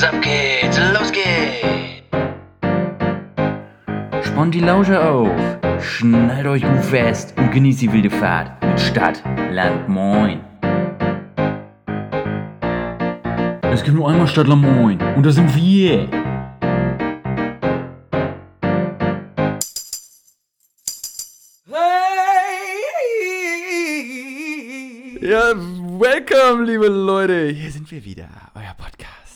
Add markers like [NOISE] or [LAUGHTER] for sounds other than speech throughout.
Was ab geht's? Los geht's! Spannt die Lausche auf, schnallt euch gut fest und genießt die wilde Fahrt mit Stadt, Land, Moin. Es gibt nur einmal Stadt, Land, Moin und das sind wir. Ja, welcome, liebe Leute. Hier sind wir wieder,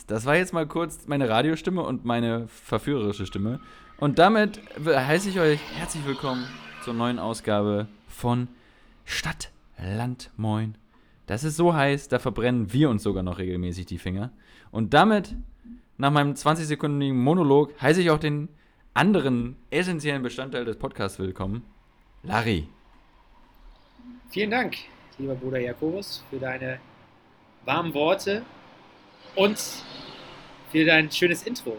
Das war jetzt mal kurz meine Radiostimme und meine verführerische Stimme. Und damit heiße ich euch herzlich willkommen zur neuen Ausgabe von Stadt, Land, Moin. Das ist so heiß, da verbrennen wir uns sogar noch regelmäßig die Finger. Und damit, nach meinem 20-sekündigen Monolog, heiße ich auch den anderen essentiellen Bestandteil des Podcasts willkommen, Larry. Vielen Dank, lieber Bruder Jakobus, für deine warmen Worte und für dein schönes Intro.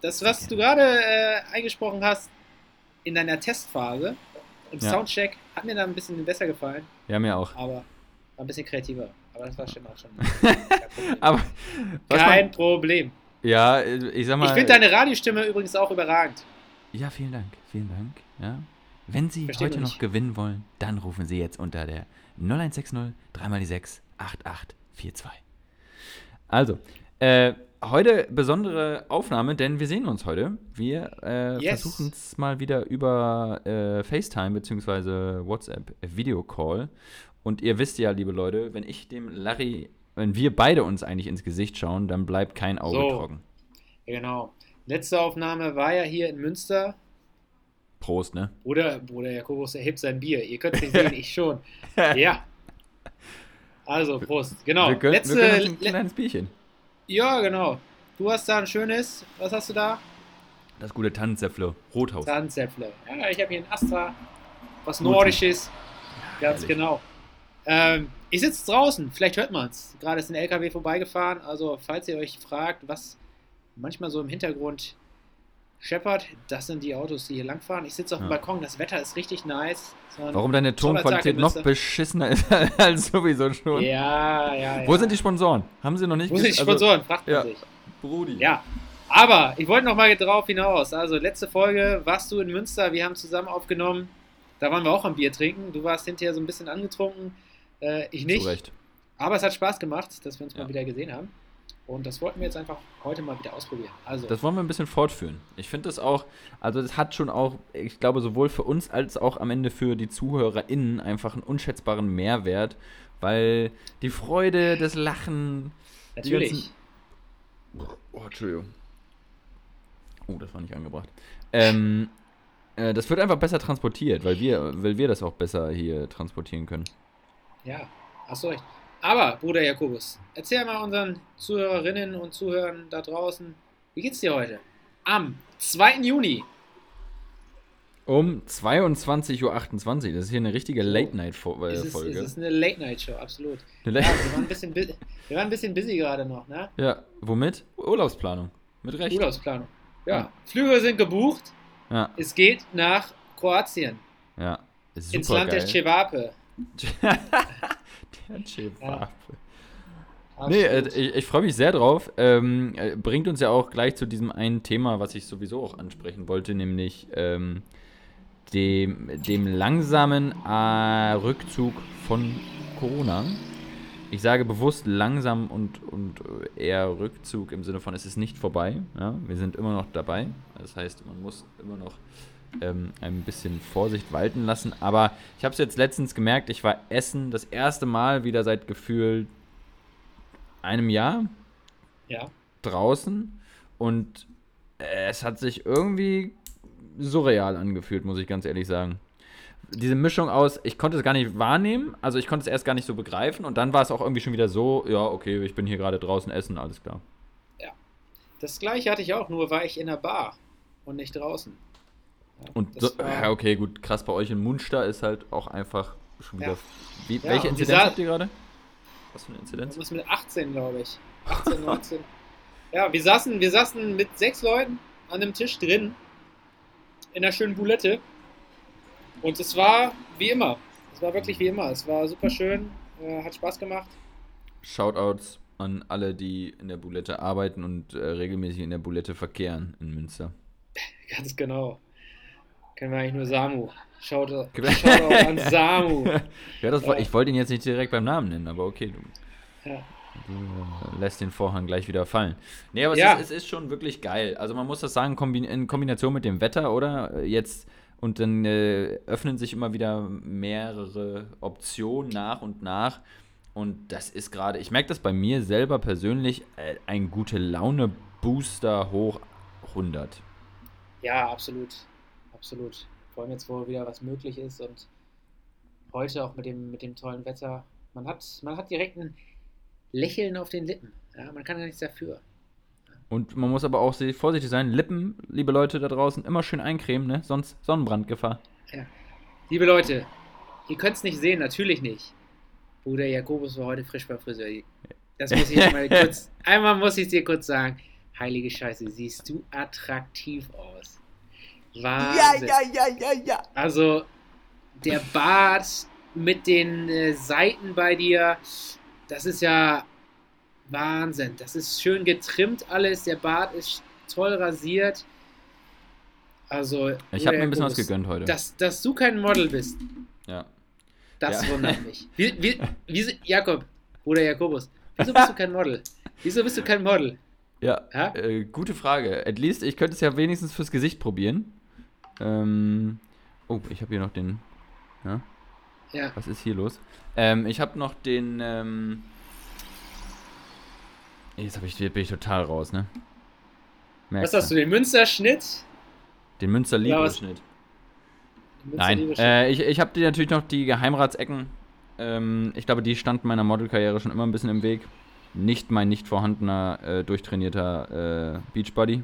Das, was du gerade äh, eingesprochen hast in deiner Testphase im Ja. Soundcheck, hat mir da ein bisschen besser gefallen, Ja, mir auch. aber war ein bisschen kreativer. Aber das war schon auch schon. [LAUGHS] Kein Problem. Kein man, Problem. ja, ich sag mal. Ich finde deine Radiostimme übrigens auch überragend. Ja, vielen Dank, vielen Dank. Ja. Wenn Sie Versteht heute noch gewinnen wollen, dann rufen Sie jetzt unter der 0160 3 mal die 6 8842. Also, äh, heute besondere Aufnahme, denn wir sehen uns heute. Wir äh, Yes. versuchen es mal wieder über äh, FaceTime bzw. WhatsApp Videocall. Und ihr wisst ja, liebe Leute, wenn ich dem Larry, wenn wir beide uns eigentlich ins Gesicht schauen, dann bleibt kein Auge So. trocken. Genau. Letzte Aufnahme war ja hier in Münster. Prost, ne? Bruder, Bruder Jakobus erhebt sein Bier. Ihr könnt es nicht sehen, [LAUGHS] ich schon. Ja. Also, Prost. Genau. wir können, Letzte, wir können ein le kleines Bierchen. Ja, genau. Du hast da ein schönes, was hast du da? Das gute Tannenzäpfle, Rothaus. Zahnzäpfle. Ja, ich habe hier ein Astra, was. Nordisches. Ganz herrlich. genau. Ähm, ich sitze draußen, vielleicht hört man es. Gerade ist ein LKW vorbeigefahren. Also, falls ihr euch fragt, was manchmal so im Hintergrund scheppert, das sind die Autos, die hier langfahren. Ich sitze auf dem Ja. Balkon, das Wetter ist richtig nice. Warum deine Tonqualität noch beschissener ist [LAUGHS] als sowieso schon. Ja, ja, ja. Wo sind die Sponsoren? Haben sie noch nicht Wo sind die ges- Sponsoren? Fragt man ja. sich. Brudi. Ja, aber ich wollte noch mal drauf hinaus. Also letzte Folge warst du in Münster, wir haben zusammen aufgenommen. Da waren wir auch am Bier trinken. Du warst hinterher so ein bisschen angetrunken, äh, ich nicht. Zu Recht. Aber es hat Spaß gemacht, dass wir uns Ja. mal wieder gesehen haben. Und das wollten wir jetzt einfach heute mal wieder ausprobieren. Also, Das wollen wir ein bisschen fortführen. Ich finde das auch, also das hat schon auch, ich glaube, sowohl für uns als auch am Ende für die ZuhörerInnen einfach einen unschätzbaren Mehrwert, weil die Freude, das Lachen, natürlich. Oh, Entschuldigung. Oh, das war nicht angebracht. Ähm, äh, das wird einfach besser transportiert, weil wir, weil wir das auch besser hier transportieren können. Ja, hast du recht. Aber, Bruder Jakobus, erzähl mal unseren Zuhörerinnen und Zuhörern da draußen, wie geht's dir heute? Am 2. Juni. Um 22.28 Uhr. Das ist hier eine richtige ist, Late-Night-Folge. es ist eine Late-Night-Show, absolut. [LAUGHS] Eine Ja, Late- wir waren ein bisschen, wir waren ein bisschen busy gerade noch, ne? ja, womit? Urlaubsplanung. Mit Recht. Urlaubsplanung. Ja, Ja. Flüge sind gebucht. Ja, Es geht nach Kroatien, ja. Super ins Land geil. der Cevape. [LAUGHS] Cevape. Ja. Nee, äh, ich, ich freue mich sehr drauf. Ähm, äh, bringt uns ja auch gleich zu diesem einen Thema, was ich sowieso auch ansprechen wollte, nämlich ähm, dem, dem langsamen äh, Rückzug von Corona. Ich sage bewusst langsam und, und äh, eher Rückzug im Sinne von, es ist nicht vorbei. Ja? Wir sind immer noch dabei. Das heißt, man muss immer noch ähm, ein bisschen Vorsicht walten lassen. Aber ich habe es jetzt letztens gemerkt, ich war essen das erste Mal wieder seit gefühlt einem Jahr ja. draußen und äh, es hat sich irgendwie surreal angefühlt, muss ich ganz ehrlich sagen. Diese Mischung aus, ich konnte es gar nicht wahrnehmen, also ich konnte es erst gar nicht so begreifen und dann war es auch irgendwie schon wieder so, ja, okay, ich bin hier gerade draußen essen, alles klar. Das gleiche hatte ich auch, nur war ich in der Bar und nicht draußen. Und so, ja, okay, gut, krass bei euch in Munster ist halt auch einfach schon wieder. Ja. Wie, Ja, welche Inzidenz habt ihr gerade? Was für eine Inzidenz? Ist mit 18, glaube ich. 18, 19. ja, wir saßen, wir saßen mit sechs Leuten an einem Tisch drin, in einer schönen Boulette. Und es war wie immer. Es war wirklich wie immer. Es war super schön, äh, hat Spaß gemacht. Shoutouts an alle, die in der Bulette arbeiten und äh, regelmäßig in der Bulette verkehren in Münster. Ganz genau. Kennen wir eigentlich nur Samu. Schaut, schaut auch an [LAUGHS] Samu. ja, das war, ich wollte ihn jetzt nicht direkt beim Namen nennen, aber okay, du, Ja. du äh, lässt den Vorhang gleich wieder fallen. Nee, aber Ja. es, ist, es ist schon wirklich geil. Also man muss das sagen, in Kombination mit dem Wetter, oder? Jetzt und dann äh, öffnen sich immer wieder mehrere Optionen nach und nach. Und das ist gerade, ich merke das bei mir selber persönlich, äh, ein gute Laune-Booster hoch 100. Ja, absolut. Absolut. Vor allem jetzt, wo wieder was möglich ist und heute auch mit dem, mit dem tollen Wetter. Man hat, man hat direkt ein Lächeln auf den Lippen. Ja, man kann ja nichts dafür. Und man muss aber auch sehr vorsichtig sein. Lippen, liebe Leute da draußen, immer schön eincremen, ne? Sonst Sonnenbrandgefahr. Liebe Leute, ihr könnt es nicht sehen, natürlich nicht. Bruder Jakobus war heute frisch beim Friseur. Das muss ich mal [LAUGHS] kurz, einmal muss ich dir kurz sagen. Heilige Scheiße, siehst du attraktiv aus. Wahnsinn. ja, ja, ja. Also, der Bart mit den äh, Seiten bei dir, das ist ja Wahnsinn. Das ist schön getrimmt alles. Der Bart ist toll rasiert. Also, Ich habe mir ein bisschen was gegönnt heute. Dass, dass du kein Model bist, ja. das Ja. wundert [LAUGHS] mich. Wie, wie, wieso, Jakob, Bruder Jakobus, wieso bist du kein Model? Wieso bist du kein Model? Ja, Ja? Äh, gute Frage. At least, ich könnte es ja wenigstens fürs Gesicht probieren. Ähm, oh, ich habe hier noch den. Ja, Ja, was ist hier los? Ähm, ich habe noch den. Ähm, jetzt hab ich, bin ich total raus, ne? was Merkst hast du, den Münsterschnitt? Den Münster was-. Den Nein, äh, ich, ich habe die natürlich noch die Geheimratsecken. Ähm, ich glaube, die standen meiner Modelkarriere schon immer ein bisschen im Weg. Nicht mein nicht vorhandener, äh, durchtrainierter äh, Beachbody.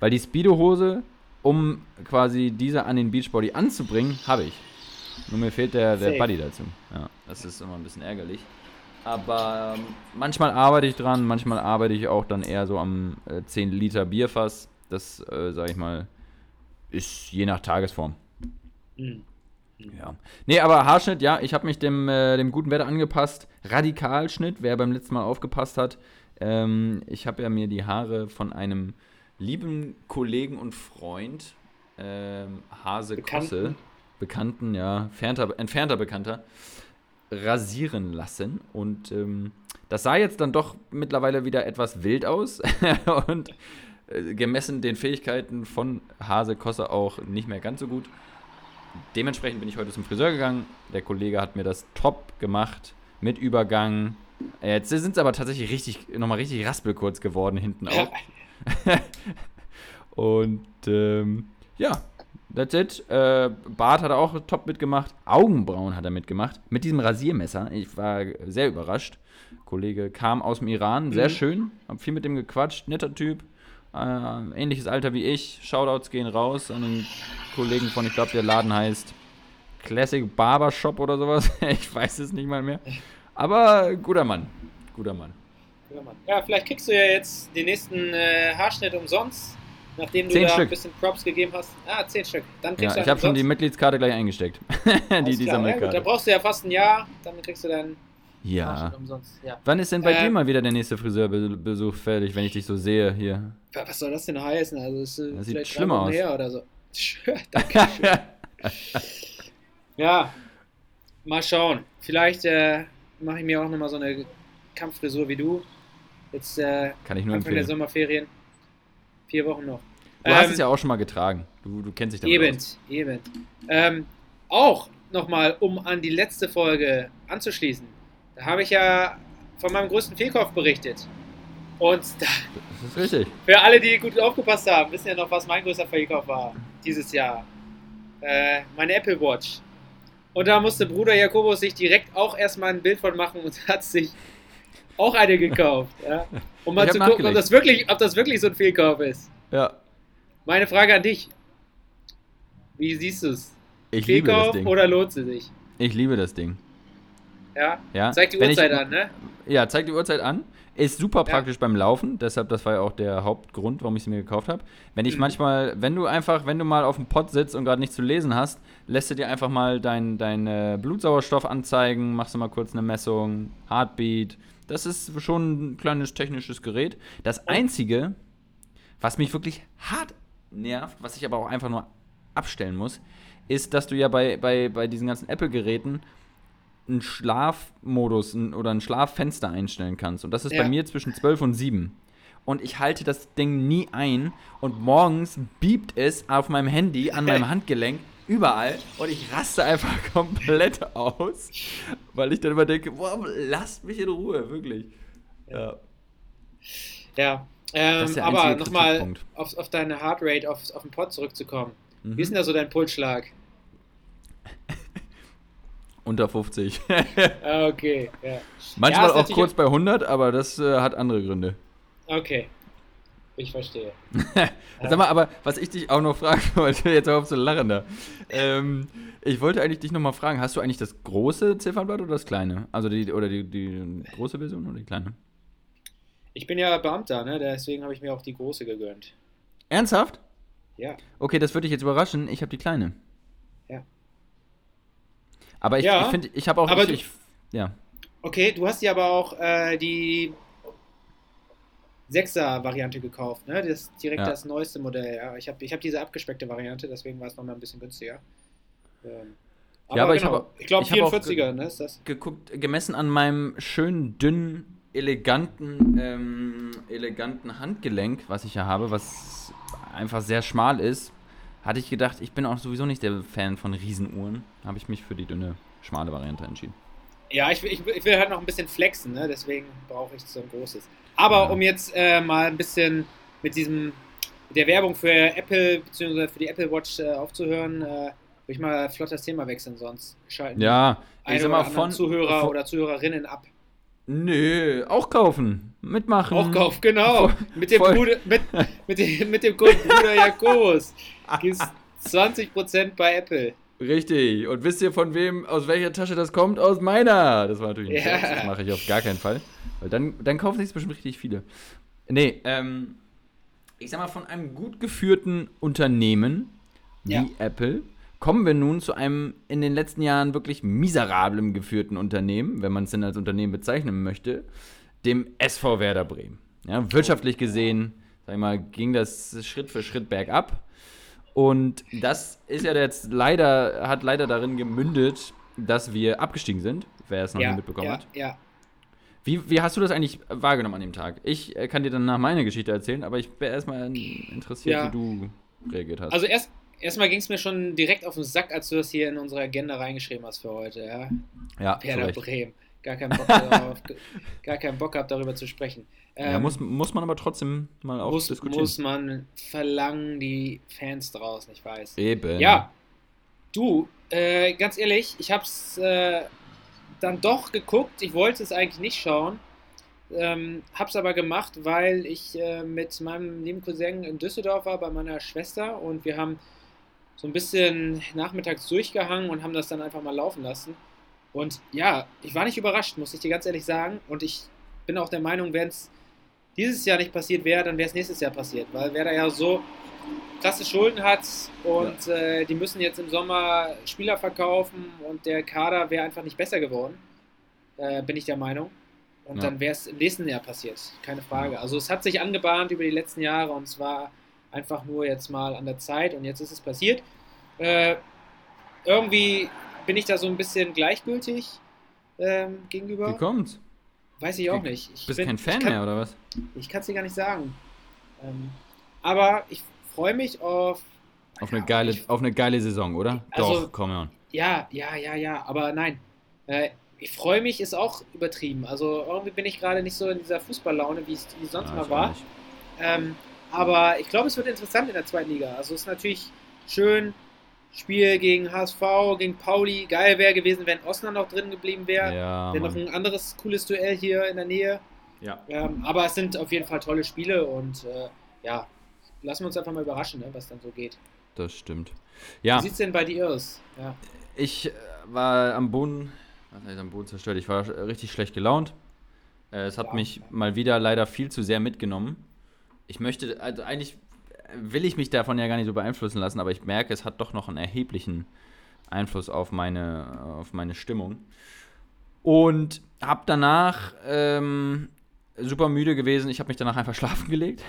Weil die Speedo-Hose, um quasi diese an den Beachbody anzubringen, habe ich. Nur mir fehlt der, der Safe. Buddy dazu. Ja, das ist immer ein bisschen ärgerlich. Aber ähm, manchmal arbeite ich dran, manchmal arbeite ich auch dann eher so am äh, 10 Liter Bierfass. Das, äh, sag ich mal, ist je nach Tagesform. Hm. Ja. Nee, aber Haarschnitt, ja, ich habe mich dem, äh, dem guten Wetter angepasst. Radikalschnitt, wer beim letzten Mal aufgepasst hat. Ähm, ich habe ja mir die Haare von einem lieben Kollegen und Freund, ähm, Hase Bekannten. Kosse, Bekannten, ja, entfernter, entfernter Bekannter, rasieren lassen. Und ähm, das sah jetzt dann doch mittlerweile wieder etwas wild aus. [LAUGHS] und äh, gemessen den Fähigkeiten von Hase Kosse auch nicht mehr ganz so gut. Dementsprechend bin ich heute zum Friseur gegangen. Der Kollege hat mir das top gemacht mit Übergang. Jetzt sind es aber tatsächlich richtig, nochmal richtig raspelkurz geworden hinten auch. [LAUGHS] Und ähm, ja, that's it. Äh, Bart hat er auch top mitgemacht. Augenbrauen hat er mitgemacht. Mit diesem Rasiermesser. Ich war sehr überrascht. Kollege kam aus dem Iran, sehr Mhm. schön. Hab viel mit dem gequatscht. Netter Typ. Äh, ähnliches Alter wie ich. Shoutouts gehen raus an den Kollegen von, ich glaube, der Laden heißt Classic Barbershop oder sowas. [LAUGHS] ich weiß es nicht mal mehr. Aber guter Mann. Guter Mann. Ja. Ja, vielleicht kriegst du ja jetzt den nächsten äh, Haarschnitt umsonst, nachdem du Zehn da Stück. ein bisschen Props gegeben hast. Ah, zehn Stück. Dann Ja, kriegst ich du habe schon die. Mitgliedskarte gleich eingesteckt. [LAUGHS] die, die klar, ja, Sammelkarte. dann brauchst du ja fast ein Jahr, dann kriegst du deinen Ja. Haarschnitt umsonst. Ja. Wann ist denn bei Äh, dir mal wieder der nächste Friseurbesuch fertig, wenn ich dich so sehe hier? Was soll das denn heißen? Also, ist äh, Das sieht vielleicht schlimm drei Wochen aus. oder so. [LAUGHS] [LAUGHS] Ja, mal schauen. Vielleicht äh, mache ich mir auch nochmal so eine Kampffrisur wie du. Jetzt äh, Kann ich nur Anfang der empfehlen. Sommerferien. Vier Wochen noch. Du hast Ähm, es ja auch schon mal getragen. Du, du kennst dich damit Eben, aus. eben. Ähm, auch nochmal, um an die letzte Folge anzuschließen. Da habe ich ja von meinem größten Fehlkauf berichtet. Und [LAUGHS] da, Das ist richtig. für alle, die gut aufgepasst haben, wissen ja noch, was mein größter Fehlkauf war dieses Jahr. Äh, meine Apple Watch. Und da musste Bruder Jakobus sich direkt auch erstmal ein Bild von machen und [LAUGHS] hat sich auch eine gekauft. Ja? Um mal Ich zu gucken, ob das, wirklich, ob das wirklich so ein Fehlkauf ist. Ja. Meine Frage an dich. Wie siehst du es? Ich liebe das Fehlkauf Ding. oder lohnt sie sich? Ich liebe das Ding. Ja? Ja. Zeig die Wenn ich- Uhrzeit an, ne? Ja, zeigt die Uhrzeit an. Ist super Ja. praktisch beim Laufen, deshalb, das war ja auch der Hauptgrund, warum ich sie mir gekauft habe. Wenn ich Mhm. manchmal, wenn du einfach, wenn du mal auf dem Pott sitzt und gerade nichts zu lesen hast, lässt du dir einfach mal deinen dein, äh, Blutsauerstoff anzeigen, machst du mal kurz eine Messung, Heartbeat, Das ist schon ein kleines technisches Gerät. Das Einzige, was mich wirklich hart nervt, was ich aber auch einfach nur abstellen muss, ist, dass du ja bei, bei, bei diesen ganzen Apple-Geräten einen Schlafmodus oder ein Schlaffenster einstellen kannst. Und das ist Ja. bei mir zwischen 12 und 7. Und ich halte das Ding nie ein und morgens biebt es auf meinem Handy, an meinem [LAUGHS] Handgelenk, überall und ich raste einfach [LAUGHS] komplett aus, weil ich dann immer denke, boah, lasst mich in Ruhe, wirklich. Ja. Ja. Ähm, aber nochmal auf, auf deine Heartrate, auf, auf den Pod zurückzukommen. Mhm. Wie ist denn da so dein Pulsschlag? [LAUGHS] Unter 50. Ah, okay, ja. Manchmal ist auch kurz bei 100, aber das äh, hat andere Gründe. Okay. Ich verstehe. [LAUGHS] Sag mal, aber was ich dich auch noch fragen [LAUGHS] wollte, jetzt auf zu lachen da. Ähm, ich wollte eigentlich dich nochmal fragen, hast du eigentlich das große Ziffernblatt oder das kleine? Also die, oder die, die große Version oder die kleine? Ich bin ja Beamter, ne? Deswegen habe ich mir auch die große gegönnt. Ernsthaft? Ja. Okay, das würde dich jetzt überraschen. Ich habe die kleine. Ja. Aber ich, Ja, ich finde, ich habe auch. aber ich, du- ich, ja. Okay, du hast dir aber auch äh, die 6er-Variante gekauft, ne? Das ist direkt Ja. das neueste Modell, ja. Ich habe ich hab diese abgespeckte Variante, deswegen war es nochmal ein bisschen günstiger. Ähm, Ja, aber ich genau. habe- ich glaube ich auch 44er, ne? Ist das? geguckt, gemessen an meinem schönen, dünnen, eleganten, ähm, eleganten Handgelenk, was ich ja habe, was einfach sehr schmal ist, hatte ich gedacht, ich bin auch sowieso nicht der Fan von Riesenuhren. Habe ich mich für die dünne, schmale Variante entschieden. Ja, ich, will- ich, ich will halt noch ein bisschen flexen, ne? Deswegen brauche ich so ein großes. Aber um jetzt äh, mal ein bisschen mit diesem mit der Werbung für Apple bzw. für die Apple Watch äh, aufzuhören, äh, würde ich mal flott das Thema wechseln, sonst schalten Ja, ein oder mal von. Zuhörer von oder Zuhörerinnen ab. nö, auch kaufen. Mitmachen. Aufkauf, genau. Voll- Mit dem, voll- Bruder, mit, [LAUGHS] mit, dem, mit dem Code Bruder Jakobus [LAUGHS] gibt 20% bei Apple. Richtig. Und wisst ihr von wem, aus welcher Tasche das kommt? Aus meiner. Das war natürlich ein Ja. Scherz. Das mache ich auf gar keinen Fall. Weil dann, dann kaufen sich bestimmt richtig viele. Nee, ähm, ich sag mal, von einem gut geführten Unternehmen wie Ja. Apple kommen wir nun zu einem in den letzten Jahren wirklich miserablen geführten Unternehmen, wenn man es denn als Unternehmen bezeichnen möchte, dem SV Werder Bremen. Ja, wirtschaftlich gesehen, sag ich mal, ging das Schritt für Schritt bergab. Und das ist ja jetzt leider, hat leider darin gemündet, dass wir abgestiegen sind, wer es noch Ja, nicht mitbekommen ja, hat. ja. Wie, wie hast du das eigentlich wahrgenommen an dem Tag? Ich äh, kann dir dann nach meiner Geschichte erzählen, aber ich wäre erstmal interessiert, Ja. wie du reagiert hast. Also erst, erstmal ging es mir schon direkt auf den Sack, als du das hier in unsere Agenda reingeschrieben hast für heute. Ja? ja, Werder. Bremen. Gar keinen Bock [LAUGHS] darauf, gar keinen Bock gehabt, darüber zu sprechen. ja, Ähm, muss, muss man aber trotzdem mal auch muss, diskutieren. muss man verlangen, die Fans draußen, ich weiß. Eben. Ja, du, äh, ganz ehrlich, ich hab's äh, dann doch geguckt. Ich wollte es eigentlich nicht schauen. Ähm, hab's aber gemacht, weil ich äh, mit meinem lieben Cousin in Düsseldorf war bei meiner Schwester und wir haben so ein bisschen nachmittags durchgehangen und haben das dann einfach mal laufen lassen. Und ja, ich war nicht überrascht, muss ich dir ganz ehrlich sagen. Und ich bin auch der Meinung, wenn es dieses Jahr nicht passiert wäre, dann wäre es nächstes Jahr passiert, weil wer da ja so krasse Schulden hat und äh, die müssen jetzt im Sommer Spieler verkaufen und der Kader wäre einfach nicht besser geworden, äh, bin ich der Meinung. Und Ja. dann wäre es im nächsten Jahr passiert, keine Frage. Also es hat sich angebahnt über die letzten Jahre und es war einfach nur jetzt mal an der Zeit und jetzt ist es passiert. Äh, irgendwie bin ich da so ein bisschen gleichgültig ähm, gegenüber. Wie kommt's? Weiß ich auch Wie- nicht. Ich Bist bin- kein Fan kann, mehr, oder was? Ich kann es dir gar nicht sagen. Ähm, aber ich freue mich auf. Auf eine, Ja, geile, ich- auf eine geile Saison, oder? Also- Doch, komm on. Ja, ja, ja, ja, aber nein. Äh, ich freue mich ist auch übertrieben. Also irgendwie bin ich gerade nicht so in dieser Fußballlaune, wie es sonst Ja, mal war. Ähm, aber ich glaube, es wird interessant in der zweiten Liga. Also es ist natürlich schön. Spiel gegen HSV, gegen Pauli. Geil wäre gewesen, wenn Osnabrück noch drin geblieben wäre. Ja, Wäre noch ein anderes cooles Duell hier in der Nähe. ja. Ähm, aber es sind auf jeden Fall tolle Spiele und äh, ja, lassen wir uns einfach mal überraschen, ne, was dann so geht. das stimmt. Wie Ja, sieht's denn bei dir aus? Ja. ich äh, war am Boden, was heißt am Boden zerstört? Ich war äh, richtig schlecht gelaunt. Äh, es hat Ja. mich mal wieder leider viel zu sehr mitgenommen. Ich möchte, also eigentlich will ich mich davon ja gar nicht so beeinflussen lassen, aber ich merke, es hat doch noch einen erheblichen Einfluss auf meine, auf meine Stimmung. Und hab danach ähm, super müde gewesen. Ich habe mich danach einfach [LAUGHS] schlafen gelegt.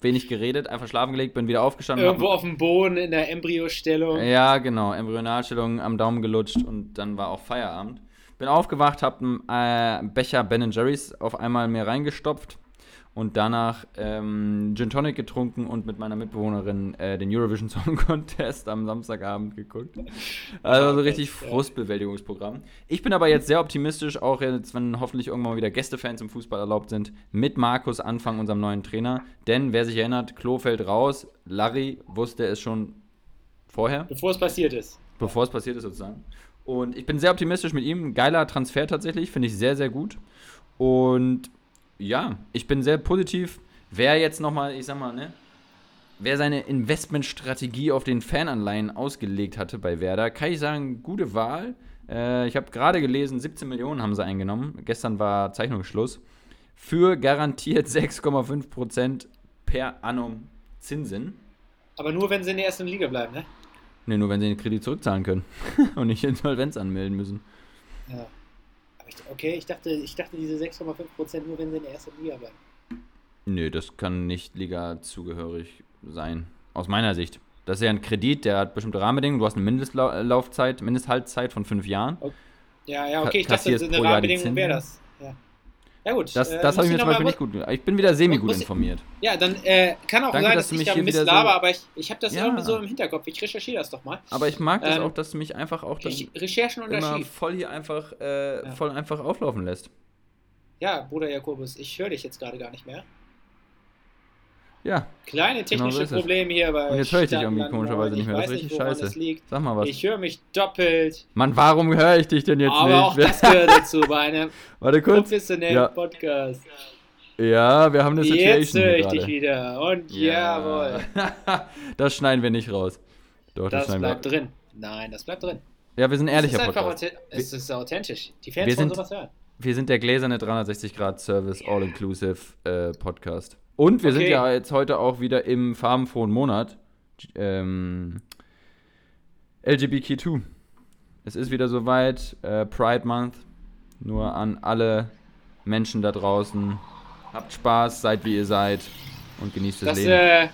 Wenig geredet, einfach schlafen gelegt, bin wieder aufgestanden. Irgendwo auf dem Boden in der Embryostellung. ja, genau. Embryonalstellung am Daumen gelutscht und dann war auch Feierabend. Bin aufgewacht, hab einen äh, Becher Ben Jerry's auf einmal mir reingestopft und danach ähm, Gin Tonic getrunken und mit meiner Mitbewohnerin äh, den Eurovision Song [LAUGHS] Contest am Samstagabend geguckt. Also so richtig. Frustbewältigungsprogramm. Ich bin aber jetzt sehr optimistisch, auch jetzt, wenn hoffentlich irgendwann mal wieder Gästefans im Fußball erlaubt sind, mit Markus Anfang, unserem neuen Trainer. Denn wer sich erinnert, Klo fällt raus. Larry wusste es schon vorher Bevor es passiert ist. bevor es passiert ist sozusagen. Und ich bin sehr optimistisch mit ihm. Geiler Transfer tatsächlich, finde ich sehr, sehr gut. Und ja, ich bin sehr positiv. Wer jetzt nochmal, ich sag mal, ne, wer seine Investmentstrategie auf den Fananleihen ausgelegt hatte bei Werder, kann ich sagen, gute Wahl. Äh, ich habe gerade gelesen, 17 Millionen haben sie eingenommen. Gestern war Zeichnungsschluss. Für garantiert 6,5% per annum Zinsen. Aber nur, wenn sie in der ersten Liga bleiben, ne? Ne, nur wenn sie den Kredit zurückzahlen können [LAUGHS] und nicht Insolvenz anmelden müssen. Ja. Ich, okay, ich dachte, ich dachte diese 6,5% nur, wenn sie in der ersten Liga bleiben. Nö, das kann nicht Liga-zugehörig sein. Aus meiner Sicht. Das ist ja ein Kredit, der hat bestimmte Rahmenbedingungen. Du hast eine Mindestlaufzeit, Mindesthaltzeit von fünf Jahren. Ja, ja, Ka- okay, ich dachte, kassierst eine Rahmenbedingung wäre das. Ja. Gut. Das, äh, das muss habe ich mir zum mal- Beispiel nicht gut. Ich bin wieder semi-gut informiert. Ja, dann äh, kann auch Danke, sein, dass dass, du ich mich da wieder so- aber ich, ich habe das Ja. irgendwie so im Hinterkopf. Ich recherchiere das doch mal. Aber ich mag das Ähm, auch, dass du mich einfach auch dann Re Recherchen und immer Archiv. voll hier einfach, äh, Ja. voll einfach auflaufen lässt. Ja, Bruder Jakobus, ich höre dich jetzt gerade gar nicht mehr. Ja, Kleine Genau so technische ist es. Probleme hier bei und jetzt höre ich dich irgendwie komischerweise nicht mehr. Das ist richtig woran scheiße. Sag mal was. Ich höre mich doppelt. Mann, warum höre ich dich denn jetzt aber auch nicht? das gehört dazu bei einem [LAUGHS] Warte kurz. professionellen Ja. Podcast. Ja, wir haben eine Jetzt Situation höre hier ich dich wieder. Und jawohl. [LAUGHS] das schneiden wir nicht raus. Doch, das, Das bleibt wir. drin. Nein, das bleibt drin. Ja, wir sind ehrlicher einfach Podcast. es ist authentisch. Die Fans wir wollen sind- sowas hören. Wir sind der gläserne 360-Grad-Service All-Inclusive äh, Podcast. Und wir sind Okay. ja jetzt heute auch wieder im farbenfrohen Monat. Ähm, LGBTQ2. Es ist wieder soweit. Äh, Pride Month. Nur an alle Menschen da draußen. Habt Spaß, seid wie ihr seid und genießt das, Das Leben. äh,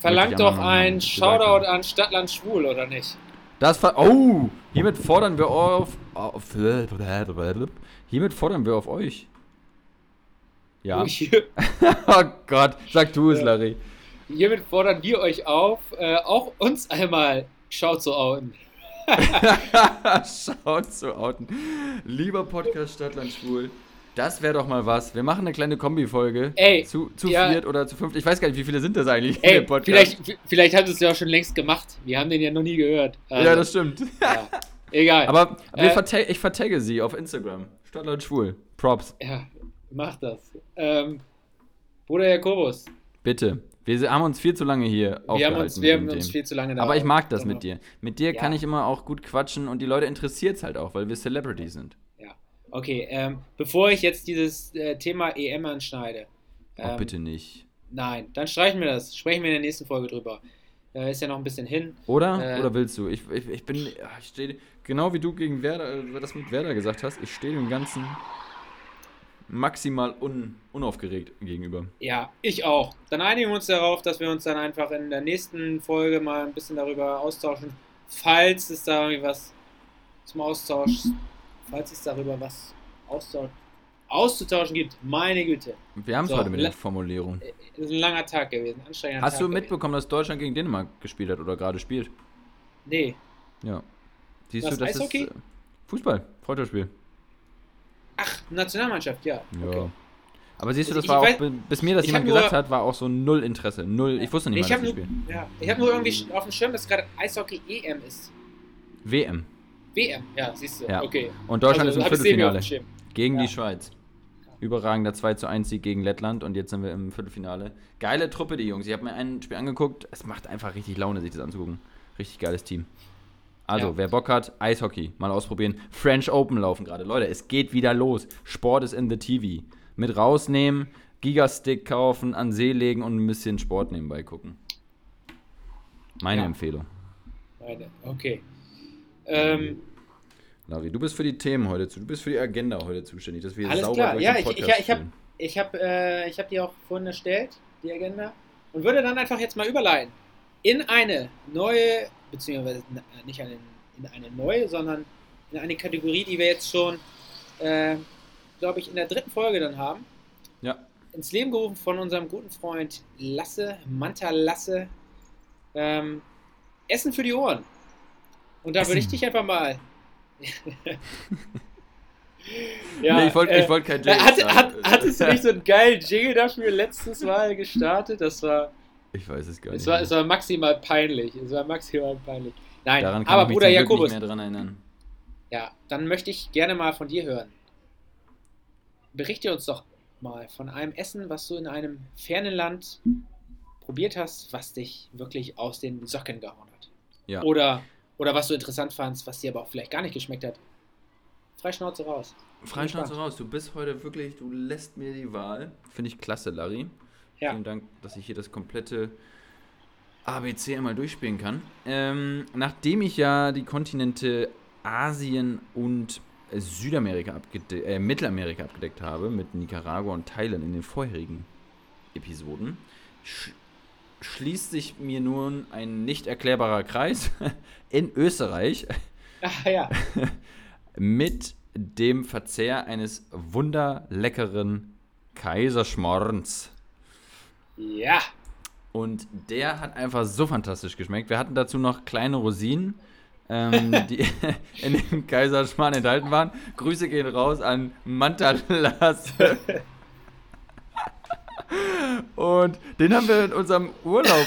verlangt doch ein Shoutout an Stadtland Schwul, oder nicht? Das ver oh, hiermit fordern wir auf, auf hiermit fordern wir auf euch. Ja. Hier- [LAUGHS] Oh Gott, sag du es. Larry. Hiermit fordern wir euch auf, äh, auch uns einmal Schau zu outen. [LAUGHS] Schaut zu outen. Lieber Podcast Stadtland Schwul, das wäre doch mal was. Wir machen eine kleine Kombi-Folge. Ey, Zu, zu ja. viert oder zu fünft. Ich weiß gar nicht, wie viele sind das eigentlich Ey, vielleicht, vielleicht haben sie es ja auch schon längst gemacht. Wir haben den ja noch nie gehört. Also, Ja, das stimmt. ja. Egal. Aber Äh, ich vertagge sie auf Instagram. Stadtland Schwul. Props. ja, mach das. Ähm, Bruder Jakobus, Bitte. Wir haben uns viel zu lange hier wir haben aufgehalten. uns, wir haben uns viel zu lange da Aber ich mag das mit dir. Mit dir Ja. kann ich immer auch gut quatschen und die Leute interessiert es halt auch, weil wir Celebrity sind. Ja. Okay, ähm, bevor ich jetzt dieses äh, Thema EM anschneide. Oh, ähm, bitte nicht. Nein, dann streichen wir das. Sprechen wir in der nächsten Folge drüber. Äh, ist ja noch ein bisschen hin. Oder? äh, Oder willst du? Ich, ich, ich bin. Ich stehe. Genau wie du gegen Werder, äh, das mit Werder gesagt hast, ich stehe dem Ganzen maximal un, unaufgeregt gegenüber. Ja, ich auch. Dann einigen wir uns darauf, dass wir uns dann einfach in der nächsten Folge mal ein bisschen darüber austauschen, falls es da irgendwie was zum Austausch, falls es darüber was austausch, auszutauschen gibt. Meine Güte. Wir haben es So, heute mit der Formulierung. Es ist ein langer Tag gewesen, anstrengender Hast Tag du gewesen. mitbekommen, dass Deutschland gegen Dänemark gespielt hat oder gerade spielt? Nee. Ja. Siehst Was, du, das Eishockey? ist äh, Fußball, Freundschaftsspiel. Ach, Nationalmannschaft, ja. Ja. Okay. Aber siehst du, Also das ich war auch, weiß- bi- bis mir das ich jemand hab nur- gesagt hat, war auch so null Interesse. Null, ich wusste nicht Ich mal, habe dass nur, ja, ich hab nur irgendwie auf dem Schirm, dass gerade Eishockey EM ist. WM. WM, ja, siehst du. Ja. Okay. Und Deutschland Also, ist im ich Viertelfinale. Gegen Ja. die Schweiz. Überragender 2 zu 1 Sieg gegen Lettland und jetzt sind wir im Viertelfinale. Geile Truppe, die Jungs. Ich habe mir ein Spiel angeguckt. Es macht einfach richtig Laune, sich das anzugucken. Richtig geiles Team. Also, Ja. wer Bock hat, Eishockey mal ausprobieren. French Open laufen gerade. Leute, es geht wieder los. Sport ist in the TV. Mit rausnehmen, Gigastick kaufen, an See legen und ein bisschen Sport nebenbei gucken. Meine Ja. Empfehlung. Meine, Okay. Ähm, Larry, du bist für die Themen heute zu, du bist für die Agenda heute zuständig, dass wir Alles sauber klar. durch Ja, den ich, ich, ich habe ich hab, äh, ich hab die auch vorhin erstellt, die Agenda, und würde dann einfach jetzt mal überleiten in eine neue, beziehungsweise n- nicht eine, in eine neue, sondern in eine Kategorie, die wir jetzt schon, äh, glaube ich, in der dritten Folge dann haben. Ja, ins Leben gerufen von unserem guten Freund Lasse, Manta Lasse. Ähm, Essen für die Ohren. Und da würde ich Essen. dich einfach mal. [LAUGHS] nee, ich wollte äh, wollt kein äh, Jingle hat, hat, hattest du nicht so einen geilen Jingle dafür letztes Mal gestartet? Das war, Ich weiß es gar nicht. es war, es war maximal peinlich. Es war maximal peinlich. Nein, Daran kann aber ich mich Bruder Jakobus, nicht mehr dran erinnern. ja, dann möchte ich gerne mal von dir hören. Berichte uns doch mal von einem Essen, was du in einem fernen Land probiert hast, was dich wirklich aus den Socken gehauen hat. Ja. Oder, oder was du interessant fandst, was dir aber auch vielleicht gar nicht geschmeckt hat. Freischnauze raus. Freischnauze raus, du bist heute wirklich, du lässt mir die Wahl. Finde ich klasse, Larry. Ja. Vielen Dank, dass ich hier das komplette ABC einmal durchspielen kann. Ähm, nachdem ich ja die Kontinente Asien und Südamerika abgedeckt, äh, Mittelamerika abgedeckt habe, mit Nicaragua und Thailand in den vorherigen Episoden, sch schließt sich mir nun ein nicht erklärbarer Kreis [LAUGHS] in Österreich Ah ja. [LAUGHS] mit dem Verzehr eines wunderleckeren Kaiserschmarrns. Ja. Und der hat einfach so fantastisch geschmeckt. Wir hatten dazu noch kleine Rosinen, ähm, [LAUGHS] die [LAUGHS] in dem Kaiserschmarrn enthalten waren. Grüße gehen raus an Mantalas. [LAUGHS] Und den haben wir in unserem Urlaub.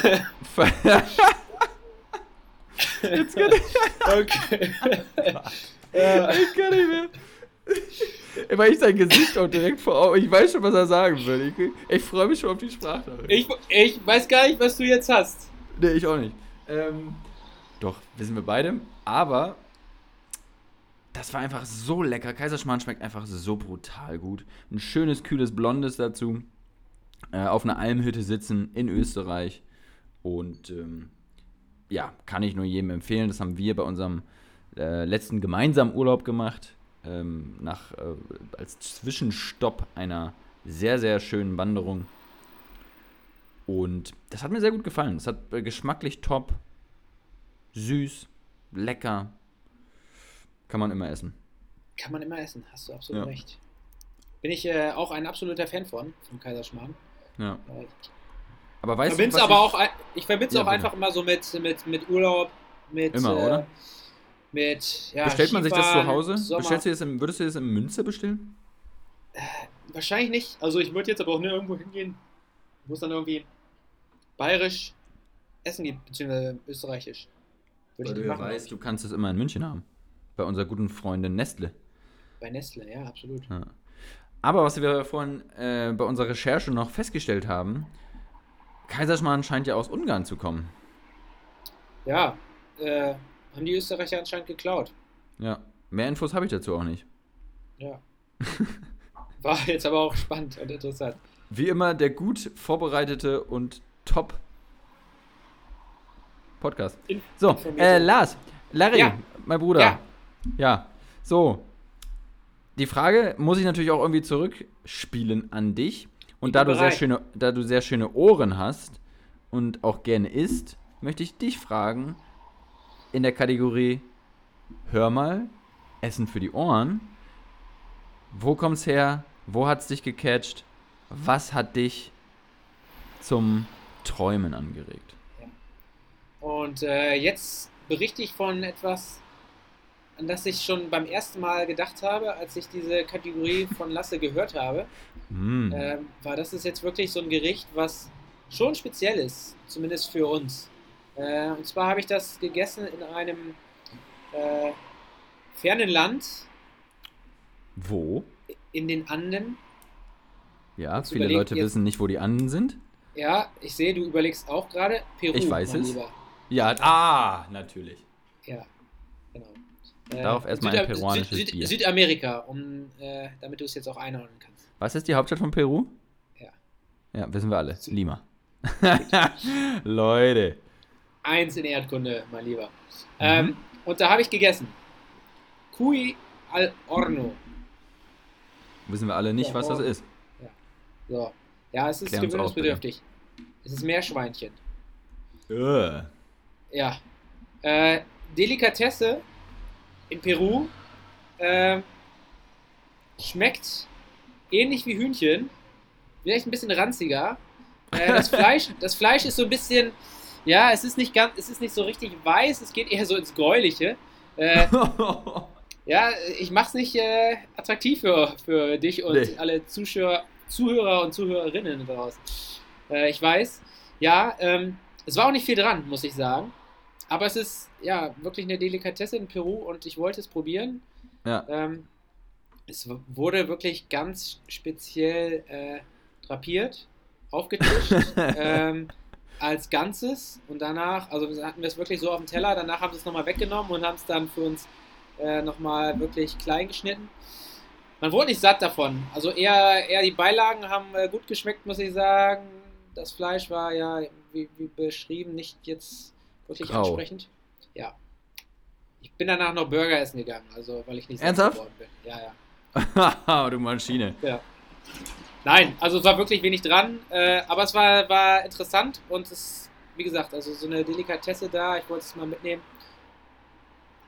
ver- Jetzt kann ich, Okay. ich kann nicht mehr. [LAUGHS] Weil ich sein Gesicht auch direkt vor Augen. Ich weiß schon, was er sagen will. Ich, ich freue mich schon auf die Sprache. ich, ich weiß gar nicht, was du jetzt hast. Nee, ich auch nicht. Ähm, doch, wissen wir beide. Aber das war einfach so lecker. Kaiserschmarrn schmeckt einfach so brutal gut. Ein schönes, kühles Blondes dazu. Äh, auf einer Almhütte sitzen in Österreich. Und ähm, ja, kann ich nur jedem empfehlen. Das haben wir bei unserem äh, letzten gemeinsamen Urlaub gemacht. Ähm, nach, äh, als Zwischenstopp einer sehr, sehr schönen Wanderung. Und das hat mir sehr gut gefallen. Es hat äh, geschmacklich top, süß, lecker. Kann man immer essen. Kann man immer essen, hast du absolut Ja. recht. Bin ich äh, auch ein absoluter Fan von, vom Kaiserschmarrn. Ja. Äh, Aber weißt verbind's du, was aber ich, auch, ich verbinde es Ja, auch einfach immer so mit, mit, mit Urlaub, mit. Immer, äh, oder? Mit, ja, bestellt man sich das zu Hause? Sommer. Bestellst du das im, würdest du das in Münze bestellen? Wahrscheinlich nicht. Also ich würde jetzt aber auch nicht irgendwo hingehen, wo es dann irgendwie bayerisch Essen gibt, beziehungsweise österreichisch. Würde ich nicht machen. glaub ich. du kannst es immer in München haben. Bei unserer guten Freundin Nestle. Bei Nestle, ja, absolut. Ja. Aber was wir vorhin äh, bei unserer Recherche noch festgestellt haben, Kaiserschmarrn scheint ja aus Ungarn zu kommen. Ja, äh, haben die Österreicher anscheinend geklaut. Ja. Mehr Infos habe ich dazu auch nicht. Ja. [LAUGHS] War jetzt aber auch spannend und interessant. Wie immer der gut vorbereitete und top Podcast. So, äh, Lars, Larry, Ja. mein Bruder. Ja. Ja. So. Die Frage muss ich natürlich auch irgendwie zurückspielen an dich. Und da du, sehr schöne, da du sehr schöne Ohren hast und auch gerne isst, möchte ich dich fragen, in der Kategorie Hör mal, Essen für die Ohren. Wo kommt's her? Wo hat's dich gecatcht? Was hat dich zum Träumen angeregt? Und äh, jetzt berichte ich von etwas, an das ich schon beim ersten Mal gedacht habe, als ich diese Kategorie von Lasse gehört habe. Mm. Ähm, war das ist jetzt wirklich so ein Gericht, was schon speziell ist, zumindest für uns. Äh, und zwar habe ich das gegessen in einem äh, fernen Land Wo? in den Anden. Ja, viele Leute jetzt- wissen nicht, wo die Anden sind. Ja, ich sehe, du überlegst auch gerade Peru. Ich weiß es. Lieber. Ja, ah, natürlich. Ja, genau. Äh, Darauf erstmal ein Süda- peruanisches Süd, Bier. Süd, Südamerika, um, äh, damit du es jetzt auch einordnen kannst. Was ist die Hauptstadt von Peru? Ja. Ja, wissen wir alle. Süd- Lima. [LAUGHS] Leute. Eins in Erdkunde, mein Lieber. Mhm. Ähm, und da habe ich gegessen. Cui al Horno. Wissen wir alle nicht, Ja, was das ist. So. Ja, es ist gewöhnungsbedürftig. Es ist Meerschweinchen. Äh. Ja. Äh, Delikatesse in Peru. Äh, schmeckt ähnlich wie Hühnchen. Vielleicht ein bisschen ranziger. Äh, das, [LAUGHS] Fleisch, das Fleisch ist so ein bisschen. Ja, es ist nicht ganz, es ist nicht so richtig weiß, es geht eher so ins Gräuliche. Äh, [LAUGHS] ja, ich mach's nicht äh, attraktiv für, für dich und Nee. alle Zuschauer, Zuhörer und Zuhörerinnen draußen. Äh, ich weiß. Ja, ähm, es war auch nicht viel dran, muss ich sagen. Aber es ist ja wirklich eine Delikatesse in Peru und ich wollte es probieren. ja. Ähm, es wurde wirklich ganz speziell äh, drapiert, aufgetischt, [LAUGHS] ähm, als Ganzes und danach, also hatten wir es wirklich so auf dem Teller, danach haben sie es nochmal weggenommen und haben es dann für uns äh, nochmal wirklich klein geschnitten. Man wurde nicht satt davon. Also eher, eher die Beilagen haben äh, gut geschmeckt, muss ich sagen. Das Fleisch war ja, wie, wie beschrieben, nicht jetzt wirklich Grau. ansprechend. Ja. Ich bin danach noch Burger essen gegangen, also weil ich nicht satt Ernsthaft? geworden bin. Ja, ja. [LAUGHS] du Maschine. Ja. Nein, also es war wirklich wenig dran, äh, aber es war, war interessant und es, wie gesagt, also so eine Delikatesse da, ich wollte es mal mitnehmen.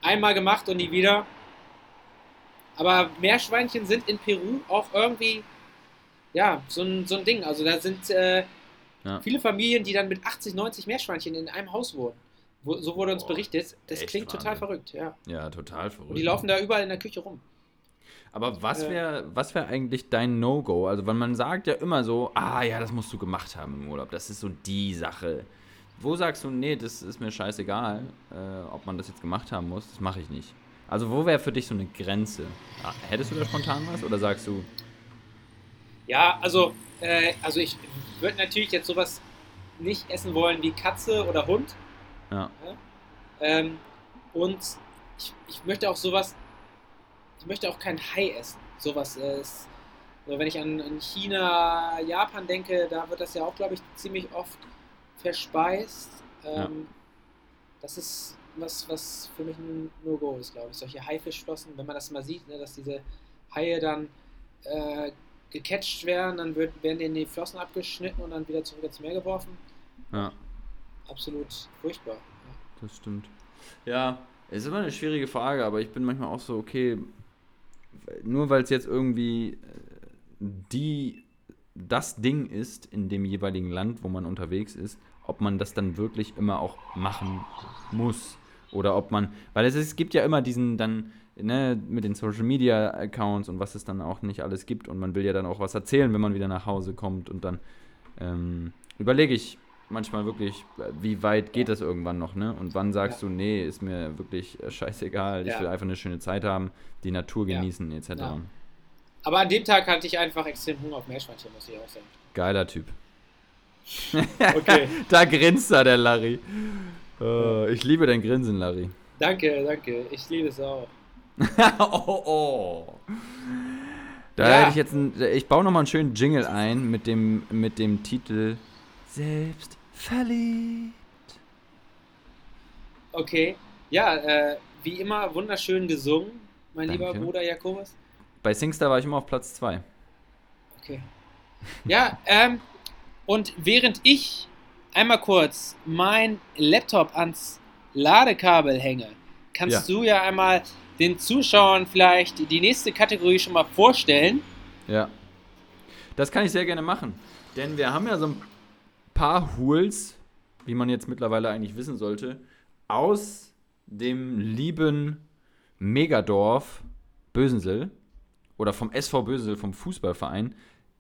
Einmal gemacht und nie wieder. Aber Meerschweinchen sind in Peru auch irgendwie, ja, so ein, so ein Ding. Also da sind äh, Ja. viele Familien, die dann mit 80, 90 Meerschweinchen in einem Haus wohnen. Wo, so wurde uns Boah, berichtet. Das klingt total Wahnsinn. verrückt, ja. Ja, total verrückt. Und die laufen da überall in der Küche rum. Aber was wäre was wär eigentlich dein No-Go? Also, wenn man sagt ja immer so, ah ja, das musst du gemacht haben im Urlaub, das ist so die Sache. Wo sagst du, nee, das ist mir scheißegal, äh, ob man das jetzt gemacht haben muss, das mache ich nicht. Also, wo wäre für dich so eine Grenze? Ah, hättest du da spontan was oder sagst du, Ja, also, äh, also ich würde natürlich jetzt sowas nicht essen wollen wie Katze oder Hund. ja, Ähm, und ich, ich möchte auch sowas, ich möchte auch kein Hai essen. Sowas ist, so wenn ich an, an China, Japan denke, da wird das ja auch, glaube ich, ziemlich oft verspeist. Ähm, Das ist was, was für mich ein No-Go ist, glaube ich. Solche Haifischflossen, wenn man das mal sieht, ne, dass diese Haie dann äh, gecatcht werden, dann wird, werden denen die Flossen abgeschnitten und dann wieder zurück ins Meer geworfen. ja, Absolut furchtbar. Ja. das stimmt. Ja, es ist immer eine schwierige Frage, aber ich bin manchmal auch so, okay, nur weil es jetzt irgendwie äh, die, das Ding ist in dem jeweiligen Land, wo man unterwegs ist, ob man das dann wirklich immer auch machen muss. Oder ob man, weil es, ist, es gibt ja immer diesen dann, ne, mit den Social Media Accounts und was es dann auch nicht alles gibt und man will ja dann auch was erzählen, wenn man wieder nach Hause kommt und dann ähm, überlege ich manchmal wirklich, äh, wie weit geht das irgendwann noch, ne? Und wann sagst du, nee, ist mir wirklich äh, scheißegal, ich will einfach eine schöne Zeit haben, die Natur genießen, etc. Aber an dem Tag hatte ich einfach extrem Hunger auf Meerschweinchen, muss ich auch sagen. Geiler Typ. [LAUGHS] Okay. [LAUGHS] da grinst er, der Larry. Äh, ich liebe dein Grinsen, Larry. Danke, danke. Ich liebe es auch. [LAUGHS] oh, oh. Da Ja. hätte ich jetzt ein, ich baue nochmal einen schönen Jingle ein mit dem, mit dem Titel Selbst verliebt. Okay. Ja, äh, wie immer wunderschön gesungen, mein lieber Danke. Bruder Jakobus. Bei Singstar war ich immer auf Platz 2. Okay. Ja, ähm, und während ich einmal kurz mein Laptop ans Ladekabel hänge, kannst Ja. du ja einmal den Zuschauern vielleicht die nächste Kategorie schon mal vorstellen. Ja. Das kann ich sehr gerne machen. Denn wir haben ja so ein paar Hools, wie man jetzt mittlerweile eigentlich wissen sollte, aus dem lieben Megadorf Bösensel oder vom SV Bösensel, vom Fußballverein,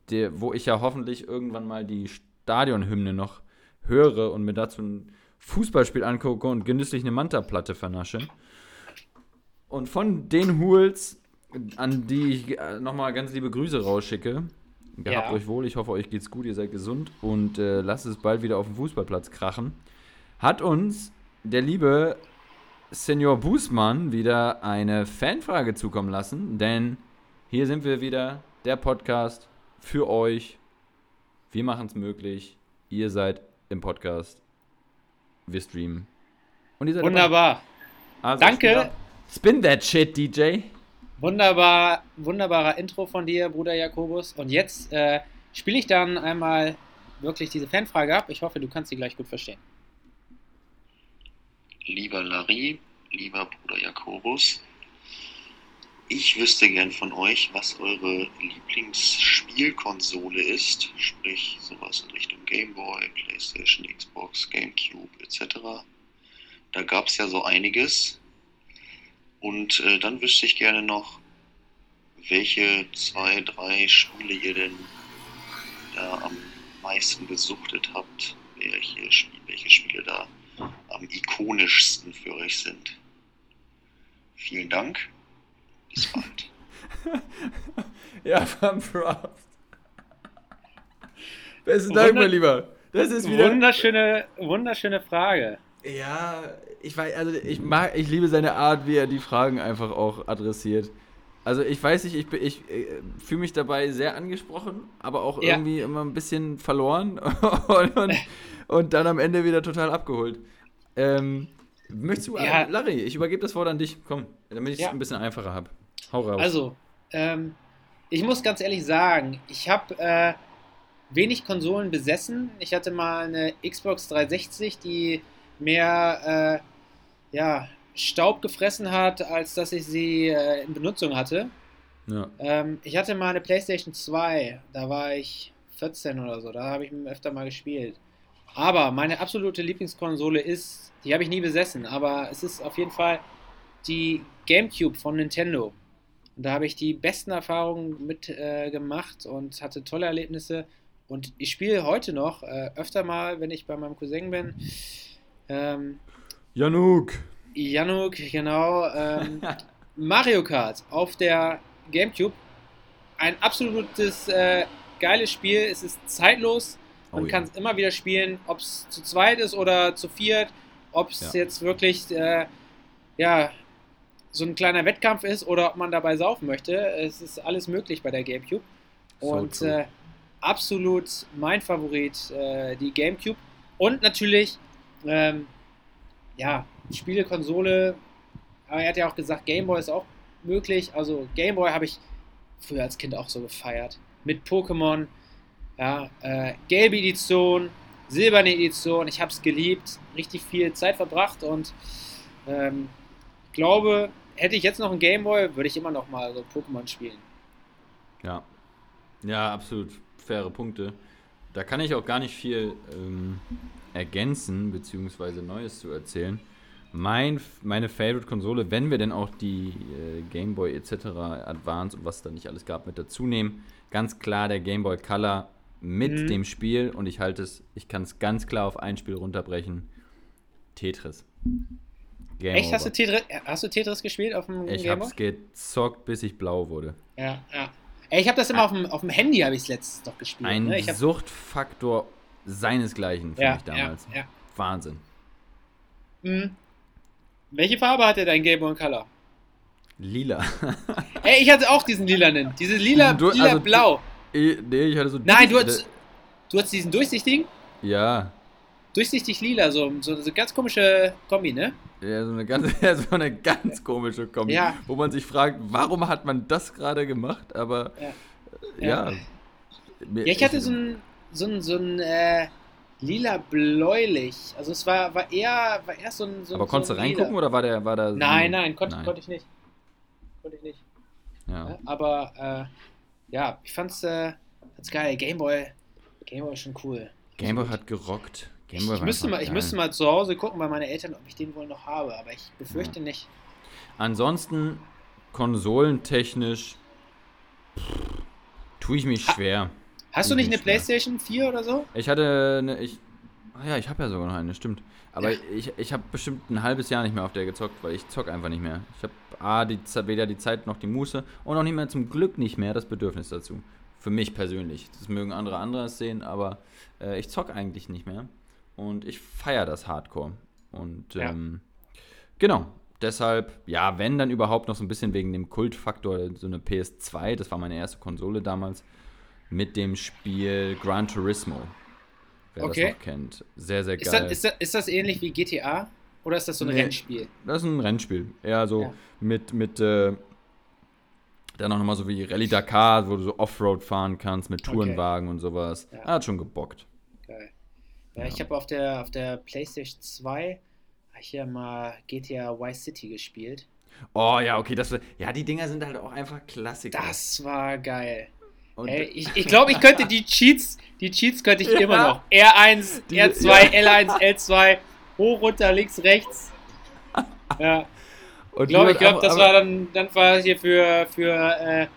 der, wo ich ja hoffentlich irgendwann mal die Stadionhymne noch höre und mir dazu ein Fußballspiel angucke und genüsslich eine Manta-Platte vernasche. Und von den Hools, an die ich äh, nochmal ganz liebe Grüße rausschicke, gehabt Ja. euch wohl, ich hoffe, euch geht's gut, ihr seid gesund und äh, lasst es bald wieder auf dem Fußballplatz krachen, hat uns der liebe Senior Bußmann wieder eine Fanfrage zukommen lassen, denn hier sind wir wieder, der Podcast für euch. Wir machen es möglich. Ihr seid im Podcast. Wir streamen. Und ihr seid. Wunderbar. Also, Danke. Spin that shit, DJ. Wunderbar, wunderbarer Intro von dir, Bruder Jakobus. Und jetzt äh, spiele ich dann einmal wirklich diese Fanfrage ab. Ich hoffe, du kannst sie gleich gut verstehen. Lieber Larry, lieber Bruder Jakobus, ich wüsste gern von euch, was eure Lieblingsspielkonsole ist, sprich sowas in Richtung Gameboy, PlayStation, Xbox, GameCube etc. Da gab es ja so einiges. Und äh, dann wüsste ich gerne noch, welche zwei, drei Spiele ihr denn da am meisten gesuchtet habt, welche, Spiel, welche Spiele da am ikonischsten für euch sind. Vielen Dank. Bis bald. [LAUGHS] ja, Van Prost. Besten Dank, mein Lieber. Das ist wieder. Wunderschöne, wunderschöne Frage. Ja, ich weiß, also ich mag, ich liebe seine Art, wie er die Fragen einfach auch adressiert. Also ich weiß nicht, ich, bin- ich äh, fühle mich dabei sehr angesprochen, aber auch Ja. irgendwie immer ein bisschen verloren [LAUGHS] und, und, und dann am Ende wieder total abgeholt. Ähm, möchtest du, Ja. äh, Larry, ich übergebe das Wort an dich, komm, damit ich es Ja. ein bisschen einfacher habe. Hau raus. Also, ähm, ich muss ganz ehrlich sagen, ich habe äh, wenig Konsolen besessen. Ich hatte mal eine Xbox 360, die mehr äh, ja, Staub gefressen hat, als dass ich sie äh, in Benutzung hatte. ja. Ähm, ich hatte mal eine PlayStation 2, da war ich 14 oder so, da habe ich öfter mal gespielt. Aber meine absolute Lieblingskonsole ist, die habe ich nie besessen, aber es ist auf jeden Fall die GameCube von Nintendo. Und da habe ich die besten Erfahrungen mit äh, gemacht und hatte tolle Erlebnisse. Und ich spiele heute noch äh, öfter mal, wenn ich bei meinem Cousin bin. Ähm, Januk. Januk, genau. Ähm, [LAUGHS] Mario Kart auf der GameCube. Ein absolutes äh, geiles Spiel. Es ist zeitlos. Man Oh kann es immer wieder spielen, ob es zu zweit ist oder zu viert. Ob es Ja. jetzt wirklich äh, ja, so ein kleiner Wettkampf ist oder ob man dabei saufen möchte. Es ist alles möglich bei der GameCube. So Und true. äh, absolut mein Favorit, äh, die GameCube. Und natürlich, ähm, ja, Spielekonsole. Aber er hat ja auch gesagt, Gameboy ist auch möglich. Also Gameboy habe ich früher als Kind auch so gefeiert. Mit Pokémon, ja, äh, gelbe Edition, silberne Edition. Ich habe es geliebt, richtig viel Zeit verbracht und ähm, glaube, hätte ich jetzt noch einen Gameboy, würde ich immer noch mal so Pokémon spielen. Ja. Ja, absolut faire Punkte. Da kann ich auch gar nicht viel ähm, ergänzen, beziehungsweise Neues zu erzählen. Mein, meine Favorite-Konsole, wenn wir denn auch die äh, Game Boy etc. Advance und was da nicht alles gab mit dazu nehmen, ganz klar der Game Boy Color mit Mhm. dem Spiel und ich halte es, ich kann es ganz klar auf ein Spiel runterbrechen. Tetris. Game Echt? Hast du. Tetris, hast du Tetris gespielt auf dem Ich Gameboy? hab's gezockt, bis ich blau wurde. Ja, ja. Ey, ich habe das immer auf dem, auf dem Handy, habe ich es letztens doch gespielt. Ein ne? ich hab, Suchtfaktor seinesgleichen für ja, mich damals. Ja, ja. Wahnsinn. Mhm. Welche Farbe hatte dein Game Boy Color? Lila. [LAUGHS] Ey, ich hatte auch diesen lilanen. Dieses lila, du- lila also- blau. Eh, nee, ich hatte so. Nein, du hattest, du hattest diesen durchsichtigen, Ja. Durchsichtig lila, so, so eine ganz komische Kombi, ne? Ja, so eine ganz, [LAUGHS] ja, so eine ganz komische Kombi. Ja. Wo man sich fragt, warum hat man das gerade gemacht? Aber Ja. äh, ja. Ja. Ich hatte so ein, so ein, so ein äh, lila bläulich. Also es war, war eher, war eher so ein. So Aber konntest so du ein reingucken oder war der, war da so Nein, ein- nein, konnte, Nein. konnte ich nicht. Konnte ich nicht. Ja. Aber äh, ja, ich fand's, äh, fand's geil. Gameboy, Gameboy ist schon cool. Gameboy hat gerockt. Ich, ich, müsste mal, ich geil. müsste mal zu Hause gucken bei meinen Eltern, ob ich den wohl noch habe, aber ich befürchte nicht. Ansonsten, konsolentechnisch, pff, tue ich mich Ha- schwer. Hast du Ich nicht eine schwer. Playstation 4 oder so? Ich hatte eine, ich, ah ja, ich habe ja sogar noch eine, stimmt. Aber Ja. ich, ich habe bestimmt ein halbes Jahr nicht mehr auf der gezockt, weil ich zock einfach nicht mehr. Ich habe A, die, weder die Zeit noch die Muße und auch nicht mehr zum Glück nicht mehr das Bedürfnis dazu. Für mich persönlich. Das mögen andere anders sehen, aber äh, ich zock eigentlich nicht mehr. Und ich feiere das Hardcore. Und Ja. ähm, genau, deshalb, ja, wenn dann überhaupt noch so ein bisschen wegen dem Kultfaktor, so eine PS2, das war meine erste Konsole damals, mit dem Spiel Gran Turismo. Wer Okay. das noch kennt. Sehr, sehr Ist geil. das, ist, das, ist das ähnlich wie GTA? Oder ist das so ein Nee. Rennspiel? Das ist ein Rennspiel. Eher so Ja. mit, mit, äh, dann auch nochmal so wie Rallye Dakar, wo du so Offroad fahren kannst mit Okay. Tourenwagen und sowas. Ja. Hat schon gebockt. Geil. Ja, ich habe auf der, auf der PlayStation 2 hab ich ja mal GTA Vice City gespielt. Oh ja, okay, das ja, die Dinger sind halt auch einfach Klassiker. Das war geil. Ey, ich ich glaube, ich könnte die Cheats, die Cheats könnte ich Ja. immer noch. R1, Die- R2, ja. L1, L2, hoch, runter, links, rechts. Ja, [LAUGHS] und ich glaube, ich glaube, das war dann, dann war hier für, für äh,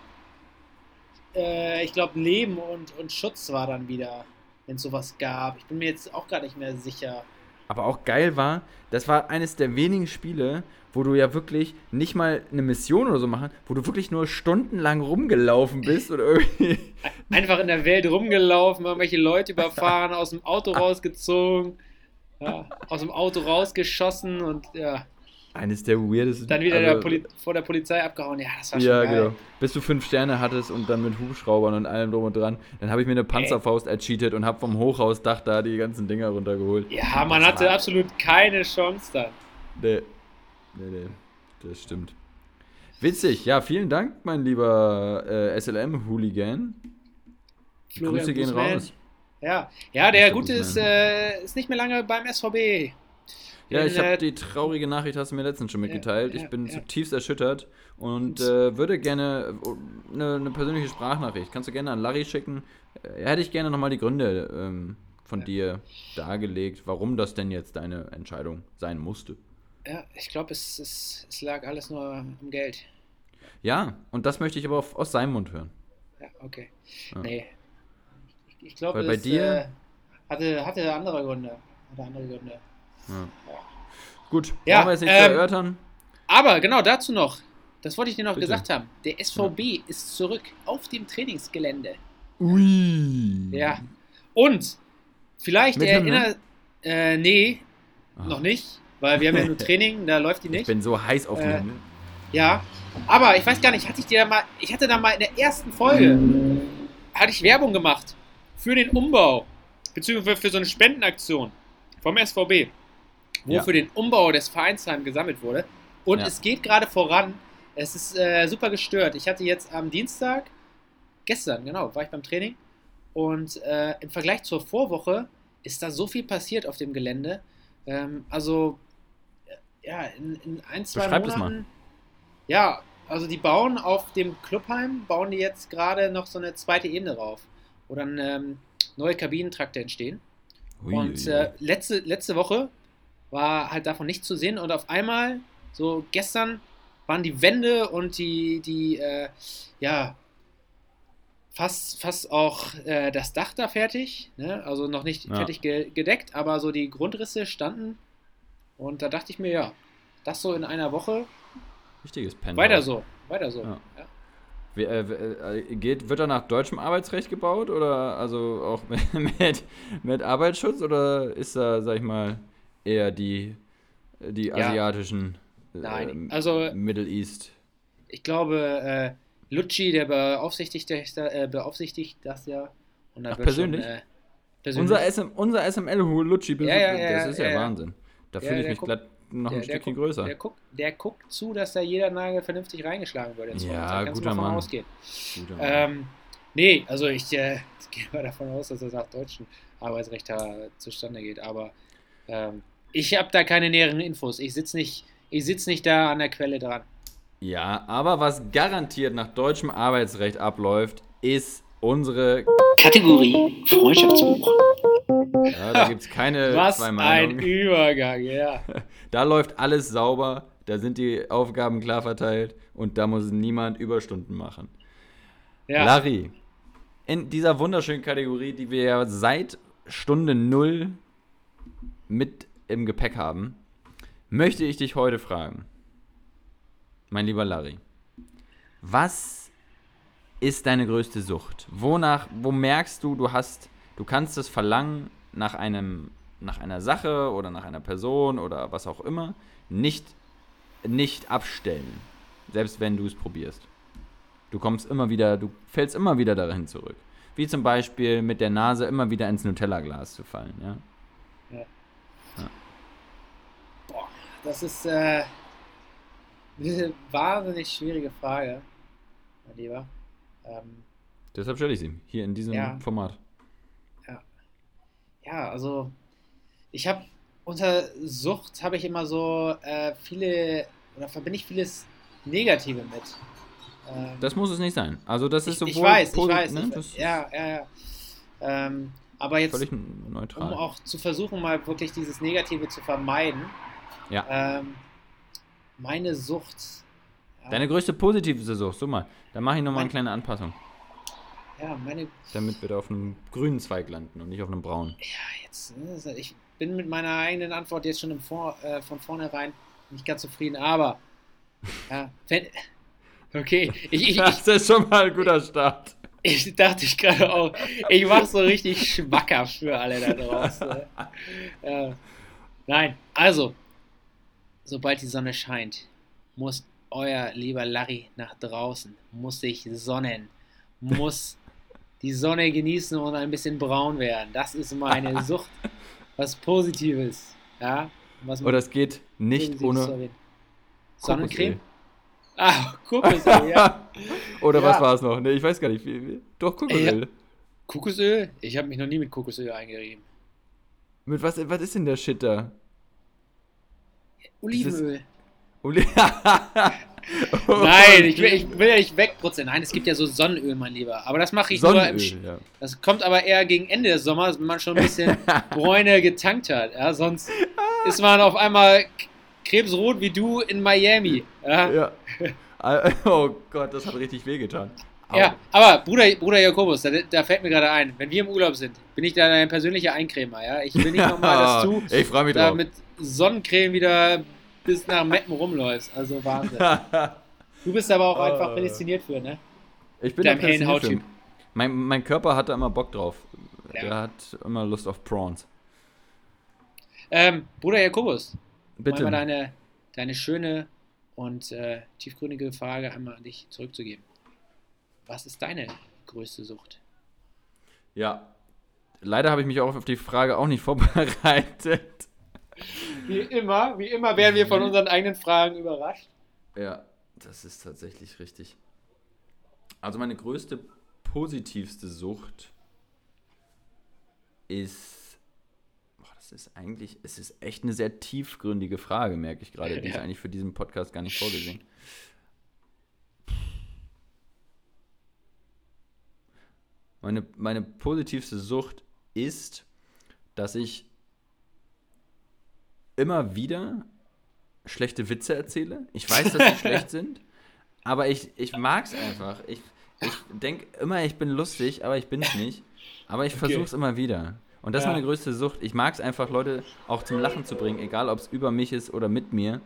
äh, ich glaube, Leben und, und Schutz war dann wieder, wenn es sowas gab. Ich bin mir jetzt auch gar nicht mehr sicher. Aber auch geil war, das war eines der wenigen Spiele, wo du ja wirklich nicht mal eine Mission oder so machen, wo du wirklich nur stundenlang rumgelaufen bist oder irgendwie. [LAUGHS] Einfach in der Welt rumgelaufen, irgendwelche Leute überfahren, aus dem Auto [LAUGHS] rausgezogen, ja, aus dem Auto rausgeschossen und ja, Eines der weirdesten. dann wieder also- der Poli vor der Polizei abgehauen. Ja, das war schon Ja, geil. genau. Bis du fünf Sterne hattest und dann mit Hubschraubern und allem drum und dran. Dann habe ich mir eine Panzerfaust ercheatet und habe vom Hochhausdach da die ganzen Dinger runtergeholt. Ja, man Das hatte war- absolut keine Chance dann. Nee. Nee, nee. Das stimmt. Witzig. Ja, vielen Dank, mein lieber äh, SLM-Hooligan. Grüße gehen Bußmann. raus. Ja, ja der. Gute ist, äh, ist nicht mehr lange beim SVB. Ja, ich habe die traurige Nachricht, hast du mir letztens schon mitgeteilt. ja, ich bin ja. zutiefst erschüttert und äh, würde gerne eine, eine persönliche Sprachnachricht. Kannst du gerne an Larry schicken. Äh, hätte ich gerne nochmal die Gründe ähm, von dir dargelegt, warum das denn jetzt deine Entscheidung sein musste. Ja, ich glaube, es, es, es lag alles nur am Geld. Ja, und das möchte ich aber auf, aus seinem Mund hören. Ja, okay. Ja. Nee. Ich, ich glaube, bei dir- äh, hatte, hatte andere Gründe. Hatte andere Gründe. Ja. Gut, Ja, brauchen wir jetzt nicht ähm, erörtern. Aber genau dazu noch. Das wollte ich dir noch Bitte. gesagt haben. Der SVB ist zurück auf dem Trainingsgelände. Ui. Ja. Und vielleicht Mit Hymne? erinnert. Äh, nee, Ah, noch nicht. Weil wir haben ja nur [LAUGHS] Training, da läuft die Ich nicht. bin so heiß auf Äh, Hymne. Ja. Aber ich weiß gar nicht, hatte ich dir da mal. Ich hatte da mal in der ersten Folge hatte ich Werbung gemacht für den Umbau. Beziehungsweise für so eine Spendenaktion vom SVB. Wo Ja. für den Umbau des Vereinsheim gesammelt wurde. Und Ja. es geht gerade voran. Es ist äh, super gestört. Ich hatte jetzt am Dienstag, gestern, genau, war ich beim Training. Und äh, im Vergleich zur Vorwoche ist da so viel passiert auf dem Gelände. Ähm, also, äh, ja, in, in ein, zwei Beschreib Monaten. mal. Ja, also die bauen auf dem Clubheim, bauen die jetzt gerade noch so eine zweite Ebene drauf, wo dann ähm, neue Kabinentrakte entstehen. Ui, Und äh, letzte, letzte Woche war halt davon nichts zu sehen und auf einmal, so gestern, waren die Wände und die, die äh, ja, fast, fast auch äh, das Dach da fertig. Ne? Also noch nicht Ja. fertig ge gedeckt, aber so die Grundrisse standen. Und da dachte ich mir, ja, das so in einer Woche, Wichtiges Pen. weiter so, weiter so. Ja. Ja. Wie, äh, äh, geht, wird er nach deutschem Arbeitsrecht gebaut oder also auch mit, [LAUGHS] mit, mit Arbeitsschutz oder ist da, sag ich mal, eher die, die Ja. asiatischen Nein, ähm, also- Middle East? Ich glaube, äh, Lucci, der beaufsichtigt das, äh, beaufsichtigt das ja. Ach, persönlich? Schon, äh, persönlich. Unser, SM, unser SML Lucci, Ja, ja, ja, das ist ja. Wahnsinn. Da fühle ich der mich guckt- glatt noch der, ein der Stückchen guckt, größer. Der guckt, der guckt zu, dass da jeder Nagel vernünftig reingeschlagen wird. Ja, du guter mal von Mann. ausgehen. Guter Mann. Ähm, nee, also ich äh, [LAUGHS] gehe mal davon aus, dass das nach deutschem Arbeitsrecht da zustande geht. Aber ähm, ich habe da keine näheren Infos. Ich sitze nicht, ich sitz nicht da an der Quelle dran. Ja, aber was garantiert nach deutschem Arbeitsrecht abläuft, ist unsere. Kategorie Freundschaftsbuch. Ja, da gibt es keine Was zwei ein Meinungen. Übergang, ja. [LAUGHS] Da läuft alles sauber, da sind die Aufgaben klar verteilt und da muss niemand Überstunden machen. ja. Larry, in dieser wunderschönen Kategorie, die wir ja seit Stunde Null mit im Gepäck haben, möchte ich dich heute fragen, mein lieber Larry, was ist deine größte Sucht? Wonach, wo merkst du, du hast, du kannst das Verlangen nach einem, nach einer Sache oder nach einer Person oder was auch immer nicht, nicht abstellen, selbst wenn du es probierst. Du kommst immer wieder, du fällst immer wieder dahin zurück. Wie zum Beispiel mit der Nase immer wieder ins Nutella-Glas zu fallen, ja? Das ist äh, eine wahnsinnig schwierige Frage, mein Lieber. Ähm, Deshalb stelle ich sie hier in diesem Ja. Format. ja, also ich habe unter Sucht habe ich immer so äh, viele oder verbinde ich vieles Negative mit. Ähm, Das muss es nicht sein. Also das ist ich, sowohl ich weiß, ich weiß. ne, ich, ist ja, ja, ja. Ähm, aber jetzt, völlig um neutral. auch zu versuchen, mal wirklich dieses Negative zu vermeiden. Ja. Ähm, meine Sucht. Ja, Deine größte positive Sucht, so mal. Da mache ich nochmal eine kleine Anpassung, ja, meine. damit wir da auf einem grünen Zweig landen und nicht auf einem braunen. Ja, jetzt. das- Ich bin mit meiner eigenen Antwort jetzt schon Vor, äh, von vornherein nicht ganz zufrieden, aber. Ja, wenn, [LAUGHS] okay, ich, ich, ich, Das ist schon mal ein guter Start. Ich dachte ich gerade auch, ich mache so richtig schmackhaft für alle da draußen. [LAUGHS] äh, nein, also, sobald die Sonne scheint, muss euer lieber Larry nach draußen, muss sich sonnen, muss die Sonne genießen und ein bisschen braun werden. Das ist meine [LAUGHS] Sucht, was Positives. Ja, was Oder es geht nicht ohne. Sonnencreme? Ah, Kokosöl, ja. [LAUGHS] Oder Ja. was war es noch? Nee, ich weiß gar nicht. Doch, Kokosöl. Kokosöl? Ich habe mich noch nie mit Kokosöl eingerieben. Mit was, was ist denn der Shit da? Olivenöl. Oli [LAUGHS] Nein, ich will, ich will ja nicht wegputzen. Nein, es gibt ja so Sonnenöl, mein Lieber. Aber das mache ich nur im Sonnenöl, ja. Das kommt aber eher gegen Ende des Sommers, wenn man schon ein bisschen [LAUGHS] Bräune getankt hat. Ja, sonst ist man auf einmal krebsrot wie du in Miami. Ja, ja. ja. [LAUGHS] Oh Gott, das hat richtig wehgetan. Au. aber Bruder, Bruder Jakobus, da, da fällt mir gerade ein, wenn wir im Urlaub sind, bin ich da dein persönlicher Eincremer. Ja? Ich will nicht nochmal, dass du [LAUGHS] Ich mich da drauf. mit Sonnencreme wieder bis nach Meppen rumläufst. Also Wahnsinn. [LAUGHS] Du bist aber auch einfach Äh. prädestiniert für, ne? ich bin Deinem hellen Hauttyp. Mein, mein Körper hat da immer Bock drauf. Ja. Der hat immer Lust auf Prawns. Ähm, Bruder Jakobus, Bitte. mal deine, deine schöne und äh, tiefgründige Frage einmal an dich zurückzugeben. Was ist deine größte Sucht? Ja. Leider habe ich mich auch auf die Frage auch nicht [LAUGHS] vorbereitet. Wie immer, wie immer werden wir von unseren eigenen Fragen überrascht. Ja, das ist tatsächlich richtig. Also meine größte positivste Sucht ist. Das ist eigentlich. Es ist echt eine sehr tiefgründige Frage, merke ich gerade. Die [LAUGHS] ist Ja. eigentlich für diesen Podcast gar nicht vorgesehen. Meine, meine positivste Sucht ist, dass ich immer wieder schlechte Witze erzähle. Ich weiß, dass sie [LAUGHS] schlecht sind, aber ich, ich mag es einfach. Ich, ich denke immer, ich bin lustig, aber ich bin es nicht. Aber ich versuche es immer wieder. Und das Ja. ist meine größte Sucht. Ich mag es einfach, Leute auch zum Lachen zu bringen, egal ob es über mich ist oder mit mir.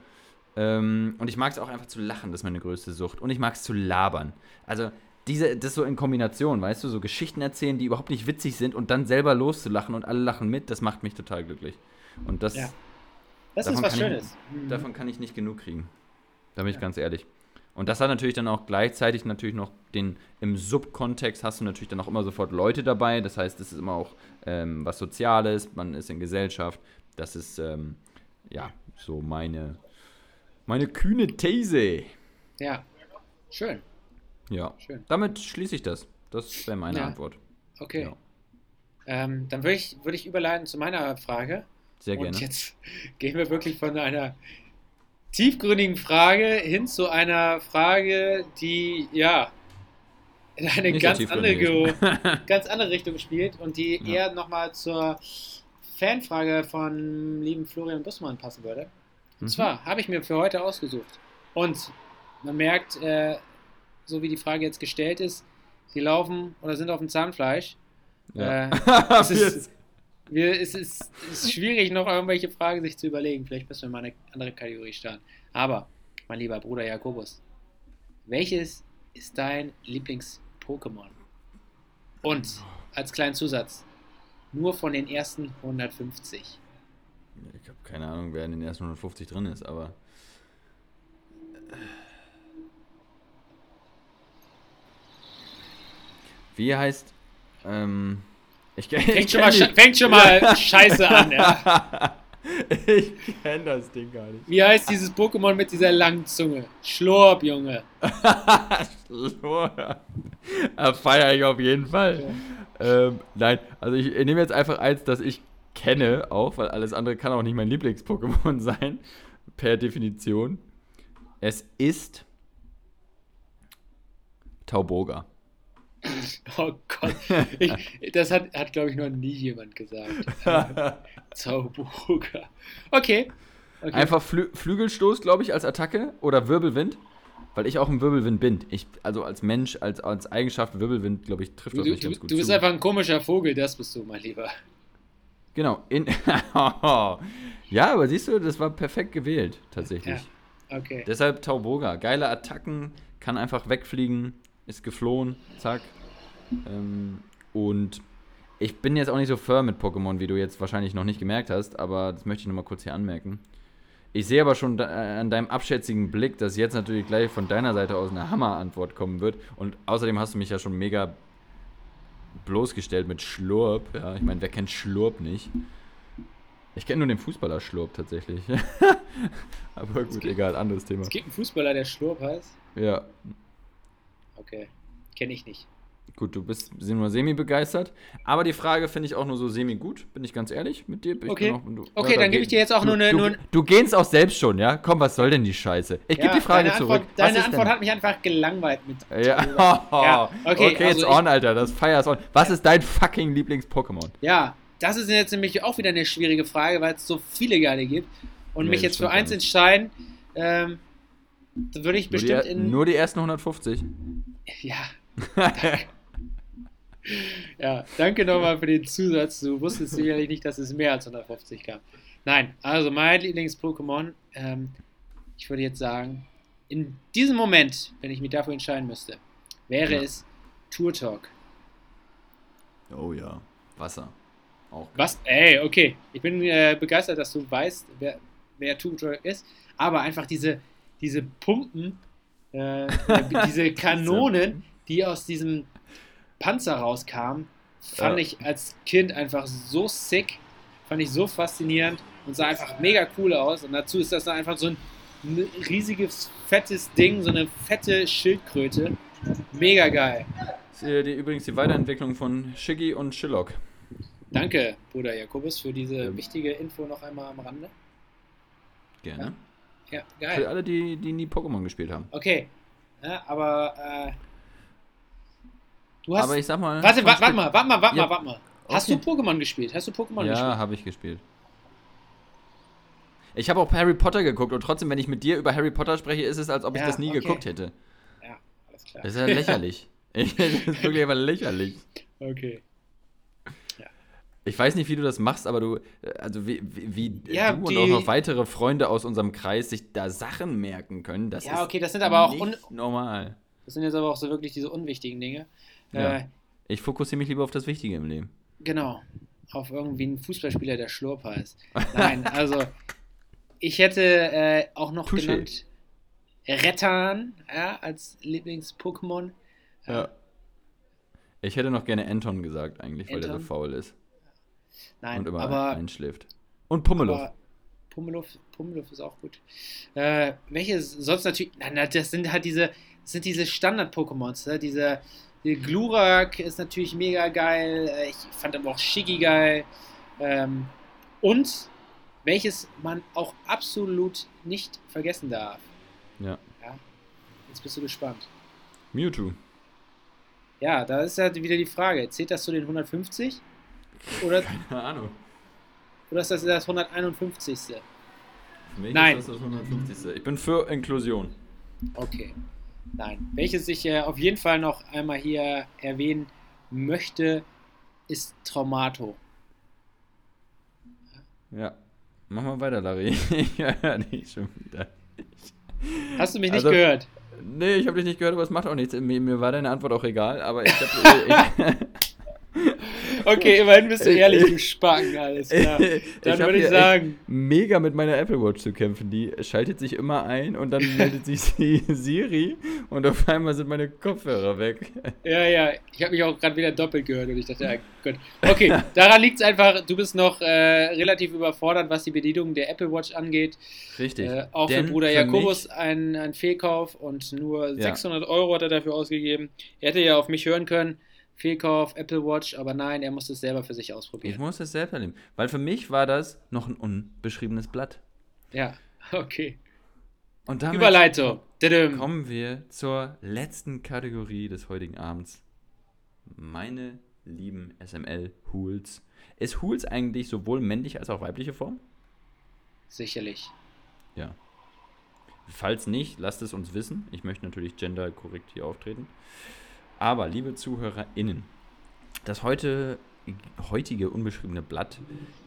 Ähm, und ich mag es auch einfach zu lachen, das ist meine größte Sucht. Und ich mag es zu labern. Also, diese, das so in Kombination, weißt du, so Geschichten erzählen, die überhaupt nicht witzig sind und dann selber loszulachen und alle lachen mit, das macht mich total glücklich. Und das, Ja. Das ist was ich- Schönes. Mhm. Davon kann ich nicht genug kriegen. Da bin ich Ja. ganz ehrlich. Und das hat natürlich dann auch gleichzeitig natürlich noch den, im Subkontext hast du natürlich dann auch immer sofort Leute dabei. Das heißt, es ist immer auch ähm, was Soziales, man ist in Gesellschaft. Das ist, ähm, ja, so meine, meine kühne These. Ja. Schön, Ja, schön. damit schließe ich das. Das wäre meine Ja. Antwort. Okay. Ja. Ähm, dann würde ich, würde ich überleiten zu meiner Frage. Sehr gerne. Und jetzt [LAUGHS] gehen wir wirklich von einer tiefgründigen Frage hin zu einer Frage, die ja in eine Nicht ganz andere, [LAUGHS] ganz andere Richtung spielt und die Ja. eher nochmal zur Fanfrage von lieben Florian Bussmann passen würde. Und Mhm. zwar habe ich mir für heute ausgesucht. Und man merkt, äh, so wie die Frage jetzt gestellt ist, die laufen oder sind auf dem Zahnfleisch. Ja. Äh, [LAUGHS] es ist, wir, es, ist, es ist schwierig, noch irgendwelche Fragen sich zu überlegen. Vielleicht müssen wir mal eine andere Kategorie starten. Aber, mein lieber Bruder Jakobus, welches ist dein Lieblings-Pokémon? Und als kleinen Zusatz, nur von den ersten 150. Ich habe keine Ahnung, wer in den ersten 150 drin ist, aber. Wie heißt. Ähm, ich, ich Fängt schon, mal, fängt schon mal scheiße an, ja. [LAUGHS] ich kenne das Ding gar nicht. Wie heißt dieses Pokémon mit dieser langen Zunge? Schlorp, Junge. [LAUGHS] Schlor. Feiere ich auf jeden Fall. Ähm, nein, also ich, ich nehme jetzt einfach eins, das ich kenne, auch, weil alles andere kann auch nicht mein Lieblings-Pokémon [LAUGHS] sein, per Definition. Es ist Tauboga. [LAUGHS] Oh Gott. Ich, das hat, hat glaube ich, noch nie jemand gesagt. [LAUGHS] Zauberburger. Okay. okay. Einfach Flü Flügelstoß, glaube ich, als Attacke oder Wirbelwind. Weil ich auch ein Wirbelwind bin. Ich, also als Mensch, als, als Eigenschaft Wirbelwind, glaube ich, trifft das du, mich du, ganz gut du bist zu. einfach ein komischer Vogel, das bist du, mein Lieber. Genau. In [LAUGHS] ja, aber siehst du, das war perfekt gewählt, tatsächlich. Ja, okay. Deshalb Tauboga. Geile Attacken, kann einfach wegfliegen, ist geflohen, zack. Ähm, und ich bin jetzt auch nicht so firm mit Pokémon, wie du jetzt wahrscheinlich noch nicht gemerkt hast, aber das möchte ich nochmal kurz hier anmerken. Ich sehe aber schon äh, an deinem abschätzigen Blick, dass jetzt natürlich gleich von deiner Seite aus eine Hammerantwort kommen wird. Und außerdem hast du mich ja schon mega bloßgestellt mit Schlurp. Ja, ich meine, wer kennt Schlurp nicht? Ich kenne nur den Fußballer Schlurp tatsächlich. [LAUGHS] aber gut, gibt- egal, anderes Thema. Es gibt einen Fußballer, der Schlurp heißt. Ja, Okay. Kenne ich nicht. Gut, du bist nur semi-begeistert. Aber die Frage finde ich auch nur so semi-gut, bin ich ganz ehrlich mit dir. Ich Okay. auch- du, Okay, da dann gebe ich dir jetzt auch nur eine- Du, nur- du gehst auch selbst schon, ja? Komm, was soll denn die Scheiße? Ich gebe Ja, die Frage deine zurück. Antwort, deine ist Antwort denn? hat mich einfach gelangweilt mit. Ja, [LAUGHS] Ja, okay, okay, also ich- on, Alter. Das Fire is on. Was ist dein fucking Lieblings-Pokémon? Ja, das ist jetzt nämlich auch wieder eine schwierige Frage, weil es so viele geile gibt. Und Nee, mich jetzt für eins entscheiden, ähm, würde ich Nur die, bestimmt er- in. nur die ersten 150. Ja. ja, danke nochmal für den Zusatz. Du wusstest sicherlich nicht, dass es mehr als 150 gab. Nein, also mein Lieblings-Pokémon, ähm, ich würde jetzt sagen, in diesem Moment, wenn ich mich dafür entscheiden müsste, wäre Ja. es Turtok. Oh ja. Wasser. Auch. Was? Ey, okay. Ich bin äh, begeistert, dass du weißt, wer, wer Turtok ist. Aber einfach diese, diese Pumpen, äh, diese [LAUGHS] Kanonen, die aus diesem Panzer rauskamen, fand Ja. ich als Kind einfach so sick. Fand ich so faszinierend und sah einfach mega cool aus. Und dazu ist das dann einfach so ein riesiges, fettes Ding, so eine fette Schildkröte. Mega geil. Das ist äh, die, übrigens die Weiterentwicklung von Shiggy und Shillock. Danke, Bruder Jakobus, für diese wichtige Info noch einmal am Rande. Gerne. Ja, Für geil. alle, die, die nie Pokémon gespielt haben. Okay. Ja, aber äh, du hast. Aber ich sag mal. warte, warte, warte mal, warte mal, warte Ja. mal, warte mal. Hast Okay. du Pokémon gespielt? Hast du Pokémon Ja, gespielt? habe ich gespielt. Ich habe auch Harry Potter geguckt und trotzdem, wenn ich mit dir über Harry Potter spreche, ist es, als ob ich Ja, das nie okay. geguckt hätte. Ja, alles klar. Das ist ja lächerlich. [LAUGHS] [LAUGHS] das ist wirklich einfach lächerlich. Okay. Ich weiß nicht, wie du das machst, aber du, äh, also wie, wie, Ja, du und auch noch weitere Freunde aus unserem Kreis sich da Sachen merken können, das Ja, ist okay, das sind aber auch normal. das sind jetzt aber auch so wirklich diese unwichtigen Dinge. Ja. Äh, Ich fokussiere mich lieber auf das Wichtige im Leben. genau. Auf irgendwie einen Fußballspieler, der Schlurp heißt. Nein, also ich hätte äh, auch noch Touché. genannt Rettan ja, als Lieblings-Pokémon. Ja. Ich hätte noch gerne Anton gesagt, eigentlich, weil der so faul ist Nein, und immer aber einschläft. Und Pummeluff. Pummeluff, Pummeluff ist auch gut. Äh, welche sonst natürlich. Nein, das sind halt diese, sind diese Standard-Pokémons. Ne? Diese, die Glurak ist natürlich mega geil. Äh, Ich fand aber auch Shiggy geil. Ähm, und welches man auch absolut nicht vergessen darf. Ja. ja. Jetzt bist du gespannt. Mewtwo. Ja, da ist halt wieder die Frage: Zählt das zu den 150? Oder, Keine Ahnung. oder ist das das 151. Für mich Nein. ist das das 150. Ich bin für Inklusion. Okay. Nein. Welches ich äh, auf jeden Fall noch einmal hier erwähnen möchte, ist Traumato. Ja. Mach mal weiter, Larry. [LAUGHS] ich höre dich schon wieder. Hast du mich Also- nicht gehört? Nee, ich habe dich nicht gehört, aber es macht auch nichts. Mir, mir war deine Antwort auch egal, aber ich habe. [LAUGHS] Okay, immerhin bist du ehrlich, du Spacken, alles klar. [LAUGHS] Dann hab würde ich sagen, mega mit meiner Apple Watch zu kämpfen. Die schaltet sich immer ein und dann meldet sich [LAUGHS] die Siri und auf einmal sind meine Kopfhörer weg. ja, ja, ich habe mich auch gerade wieder doppelt gehört und ich dachte, ja, gut. Okay, daran liegt es einfach, du bist noch äh, relativ überfordert, was die Bedienung der Apple Watch angeht. Richtig. Äh, auch Denn für Bruder für Jakobus ein, ein Fehlkauf und nur Ja. 600 Euro hat er dafür ausgegeben. Er hätte ja auf mich hören können, Fehlkauf, Apple Watch, aber nein, er musste es selber für sich Ich ausprobieren. muss es selbst erleben. Weil für mich war das noch ein unbeschriebenes Blatt. Ja, [LAUGHS] okay. Und damit Überleitung. Kommen wir zur letzten Kategorie des heutigen Abends. Meine lieben SML-Hools. Ist Hools eigentlich sowohl männliche als auch weibliche Form? Sicherlich. Ja. Falls nicht, lasst es uns wissen. Ich möchte natürlich genderkorrekt hier auftreten. Aber, liebe ZuhörerInnen, das heute, heutige unbeschriebene Blatt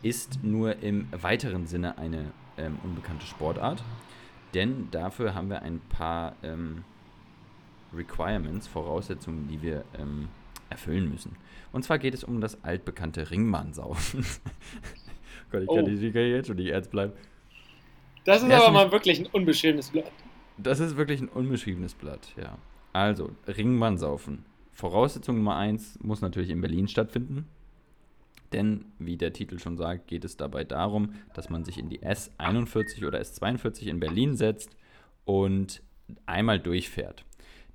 ist nur im weiteren Sinne eine ähm, unbekannte Sportart. Denn dafür haben wir ein paar ähm, Requirements, Voraussetzungen, die wir ähm, erfüllen müssen. Und zwar geht es um das altbekannte Ringmannsaufen. [LAUGHS] Gott, ich kann, Oh. nicht, ich kann jetzt schon nicht ernst bleiben. Das ist ist aber mal wirklich ein unbeschriebenes Blatt. Das ist wirklich ein unbeschriebenes Blatt, ja. Also, Ringbahnsaufen. Voraussetzung Nummer eins muss natürlich in Berlin stattfinden. Denn, wie der Titel schon sagt, geht es dabei darum, dass man sich in die S41 oder S42 in Berlin setzt und einmal durchfährt.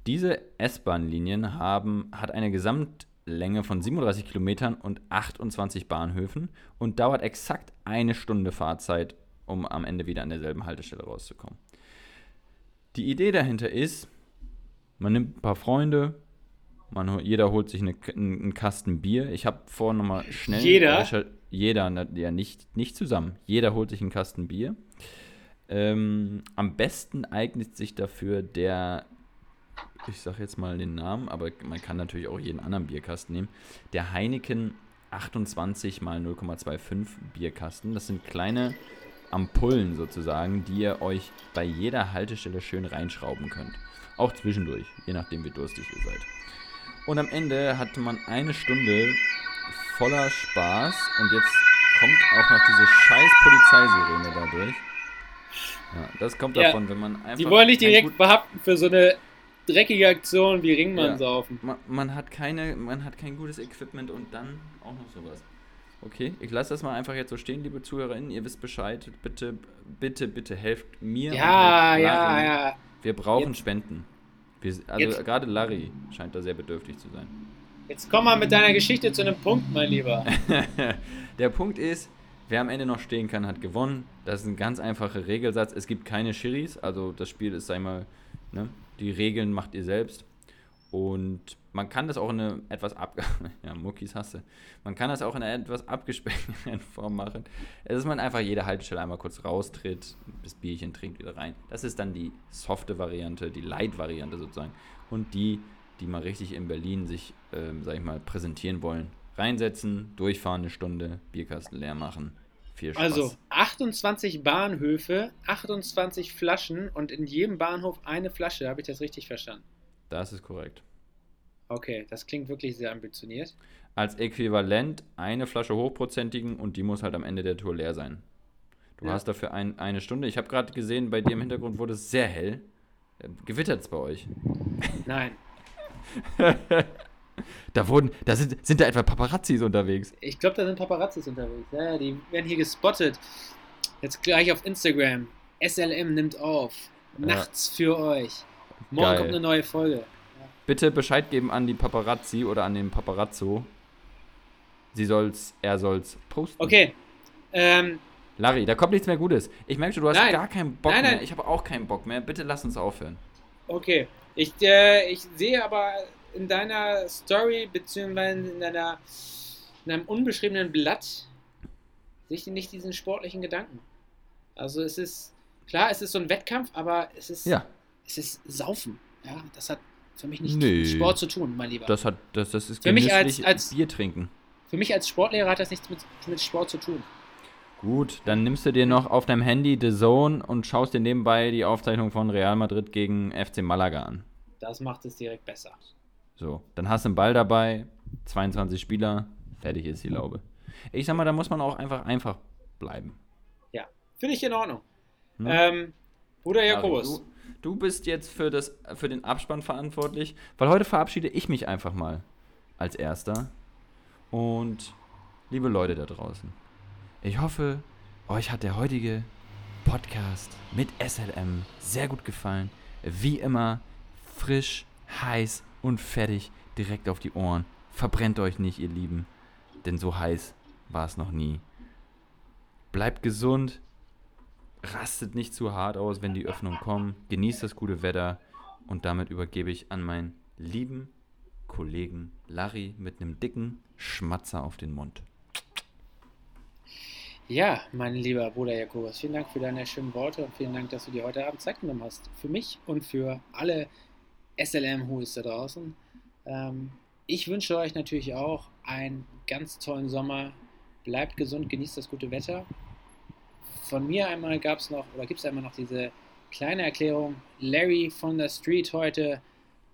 Diese S-Bahn-Linien haben, hat eine Gesamtlänge von 37 Kilometern und 28 Bahnhöfen und dauert exakt eine Stunde Fahrzeit, um am Ende wieder an derselben Haltestelle rauszukommen. Die Idee dahinter ist, man nimmt ein paar Freunde, man, jeder holt sich eine, einen Kasten Bier. Ich habe vorhin nochmal schnell. Jeder? Jeder, ja, nicht, nicht zusammen. Jeder holt sich einen Kasten Bier. Ähm, am besten eignet sich dafür der, ich sage jetzt mal den Namen, aber man kann natürlich auch jeden anderen Bierkasten nehmen. Der Heineken 28 mal 0,25 Bierkasten. Das sind kleine Ampullen sozusagen, die ihr euch bei jeder Haltestelle schön reinschrauben könnt. Auch zwischendurch, je nachdem wie durstig ihr seid. Und am Ende hatte man eine Stunde voller Spaß und jetzt kommt auch noch diese scheiß Polizeisirene dadurch. Ja, das kommt Ja, davon, wenn man einfach. Die wollen nicht direkt behaften für so eine dreckige Aktion wie Ringmann Ja. saufen. man, man hat keine, man hat kein gutes Equipment und dann auch noch sowas. Okay, ich lasse das mal einfach jetzt so stehen, liebe ZuhörerInnen. Ihr wisst Bescheid. Bitte, bitte, bitte helft mir. Ja, helft ja, ja. Wir brauchen Jetzt- Spenden. Wir, also Jetzt- gerade Larry scheint da sehr bedürftig zu sein. Jetzt komm mal mit deiner Geschichte zu einem Punkt, mein Lieber. [LAUGHS] Der Punkt ist, wer am Ende noch stehen kann, hat gewonnen. Das ist ein ganz einfacher Regelsatz. Es gibt keine Schiris, also das Spiel ist, sag ich mal, ne, die Regeln macht ihr selbst. Und man kann das auch in eine etwas ab [LAUGHS] ja, Muckis hasse. Man kann das auch in einer etwas abgespeckten [LAUGHS] Form machen. Es ist man einfach jede Haltestelle einmal kurz raustritt, das Bierchen trinkt wieder rein. Das ist dann die softe Variante, die Light-Variante sozusagen. Und die, die mal richtig in Berlin sich, ähm, sag ich mal, präsentieren wollen. Reinsetzen, durchfahren eine Stunde, Bierkasten leer machen. Viel Spaß. Also 28 Bahnhöfe, 28 Flaschen und in jedem Bahnhof eine Flasche. Habe ich das richtig verstanden? Das ist korrekt. Okay, das klingt wirklich sehr ambitioniert. Als Äquivalent eine Flasche hochprozentigen und die muss halt am Ende der Tour leer sein. Du Ja. hast dafür ein, eine Stunde. Ich habe gerade gesehen, bei dir im Hintergrund wurde es sehr hell. Äh, Gewittert es bei euch? Nein, [LAUGHS] Da wurden, da sind, sind da etwa Paparazzis unterwegs. ich glaube, da sind Paparazzis unterwegs. Ja, ja, die werden hier gespottet. Jetzt gleich auf Instagram. SLM nimmt auf. Nachts für euch. Morgen Geil. kommt eine neue Folge. Bitte Bescheid geben an die Paparazzi oder an den Paparazzo. Sie soll's, er soll's posten. Okay. Ähm, Larry, da kommt nichts mehr Gutes. Ich merke schon, du hast Nein. gar keinen Bock Nein, nein. mehr. Ich habe auch keinen Bock mehr. Bitte lass uns aufhören. okay. Ich, äh, ich sehe aber in deiner Story, beziehungsweise in deiner in einem unbeschriebenen Blatt, sehe ich nicht diesen sportlichen Gedanken. Also es ist, klar, es ist so ein Wettkampf, aber es ist, Ja, es ist Saufen. Ja, das hat für mich nichts Nee. mit Sport zu tun, mein Lieber. das hat, das, das ist Für mich als- als- Bier trinken. Für mich als Sportlehrer hat das nichts mit, mit Sport zu tun. Gut, dann nimmst du dir noch auf deinem Handy The Zone und schaust dir nebenbei die Aufzeichnung von Real Madrid gegen FC Malaga an. Das macht es direkt besser. So, dann hast du einen Ball dabei, 22 Spieler, Fertig ist die Laube. Ich sag mal, da muss man auch einfach einfach bleiben. Finde ich in Ordnung. Ne? Ähm, Bruder Jakobus. du, du bist jetzt für, das, für den Abspann verantwortlich, weil heute verabschiede ich mich einfach mal als Erster. Und liebe Leute da draußen, ich hoffe, euch hat der heutige Podcast mit SLM sehr gut gefallen. Wie immer, frisch, heiß und fertig direkt auf die Ohren. Verbrennt euch nicht, ihr Lieben, denn so heiß war es noch nie. Bleibt gesund, rastet nicht zu hart aus, wenn die Öffnungen kommen. Genießt das gute Wetter und damit übergebe ich an meinen lieben Kollegen Larry mit einem dicken Schmatzer auf den Mund. Ja, mein lieber Bruder Jakobus, vielen Dank für deine schönen Worte und vielen Dank, dass du dir heute Abend Zeit genommen hast. Für mich und für alle SLM-Hools da draußen. Ähm, ich wünsche euch natürlich auch einen ganz tollen Sommer. Bleibt gesund, genießt das gute Wetter. Von mir einmal gab es noch, oder gibt es einmal noch diese kleine Erklärung. Larry von der Street heute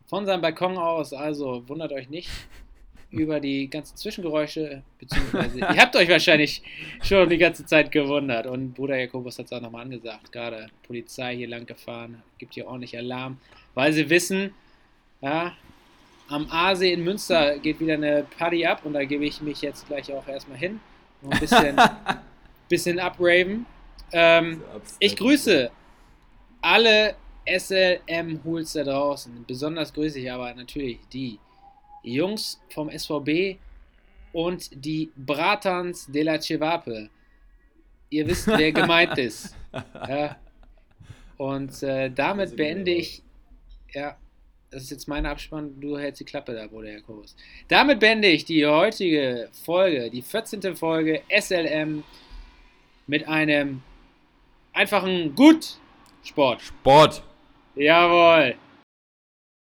von seinem Balkon aus, also wundert euch nicht [LAUGHS] über die ganzen Zwischengeräusche, beziehungsweise ihr habt euch wahrscheinlich schon die ganze Zeit gewundert. Und Bruder Jakobus hat es auch nochmal angesagt. Gerade Polizei hier lang gefahren, gibt hier ordentlich Alarm, weil sie wissen, ja, am Aasee in Münster geht wieder eine Party ab und da gebe ich mich jetzt gleich auch erstmal hin und ein bisschen, [LAUGHS] bisschen upraven. Ähm, ich grüße alle SLM-Hools da draußen. Besonders grüße ich aber natürlich die Jungs vom SVB und die Bratans de la Cevape. Ihr wisst, wer [LAUGHS] gemeint ist. Ja. Und äh, damit beende ich. Ja, das ist jetzt mein Abspann. Du hältst die Klappe da, Bruder Jakobus. Damit beende ich die heutige Folge, die 14. Folge SLM mit einem einfachen Gut Sport. Sport! Jawohl.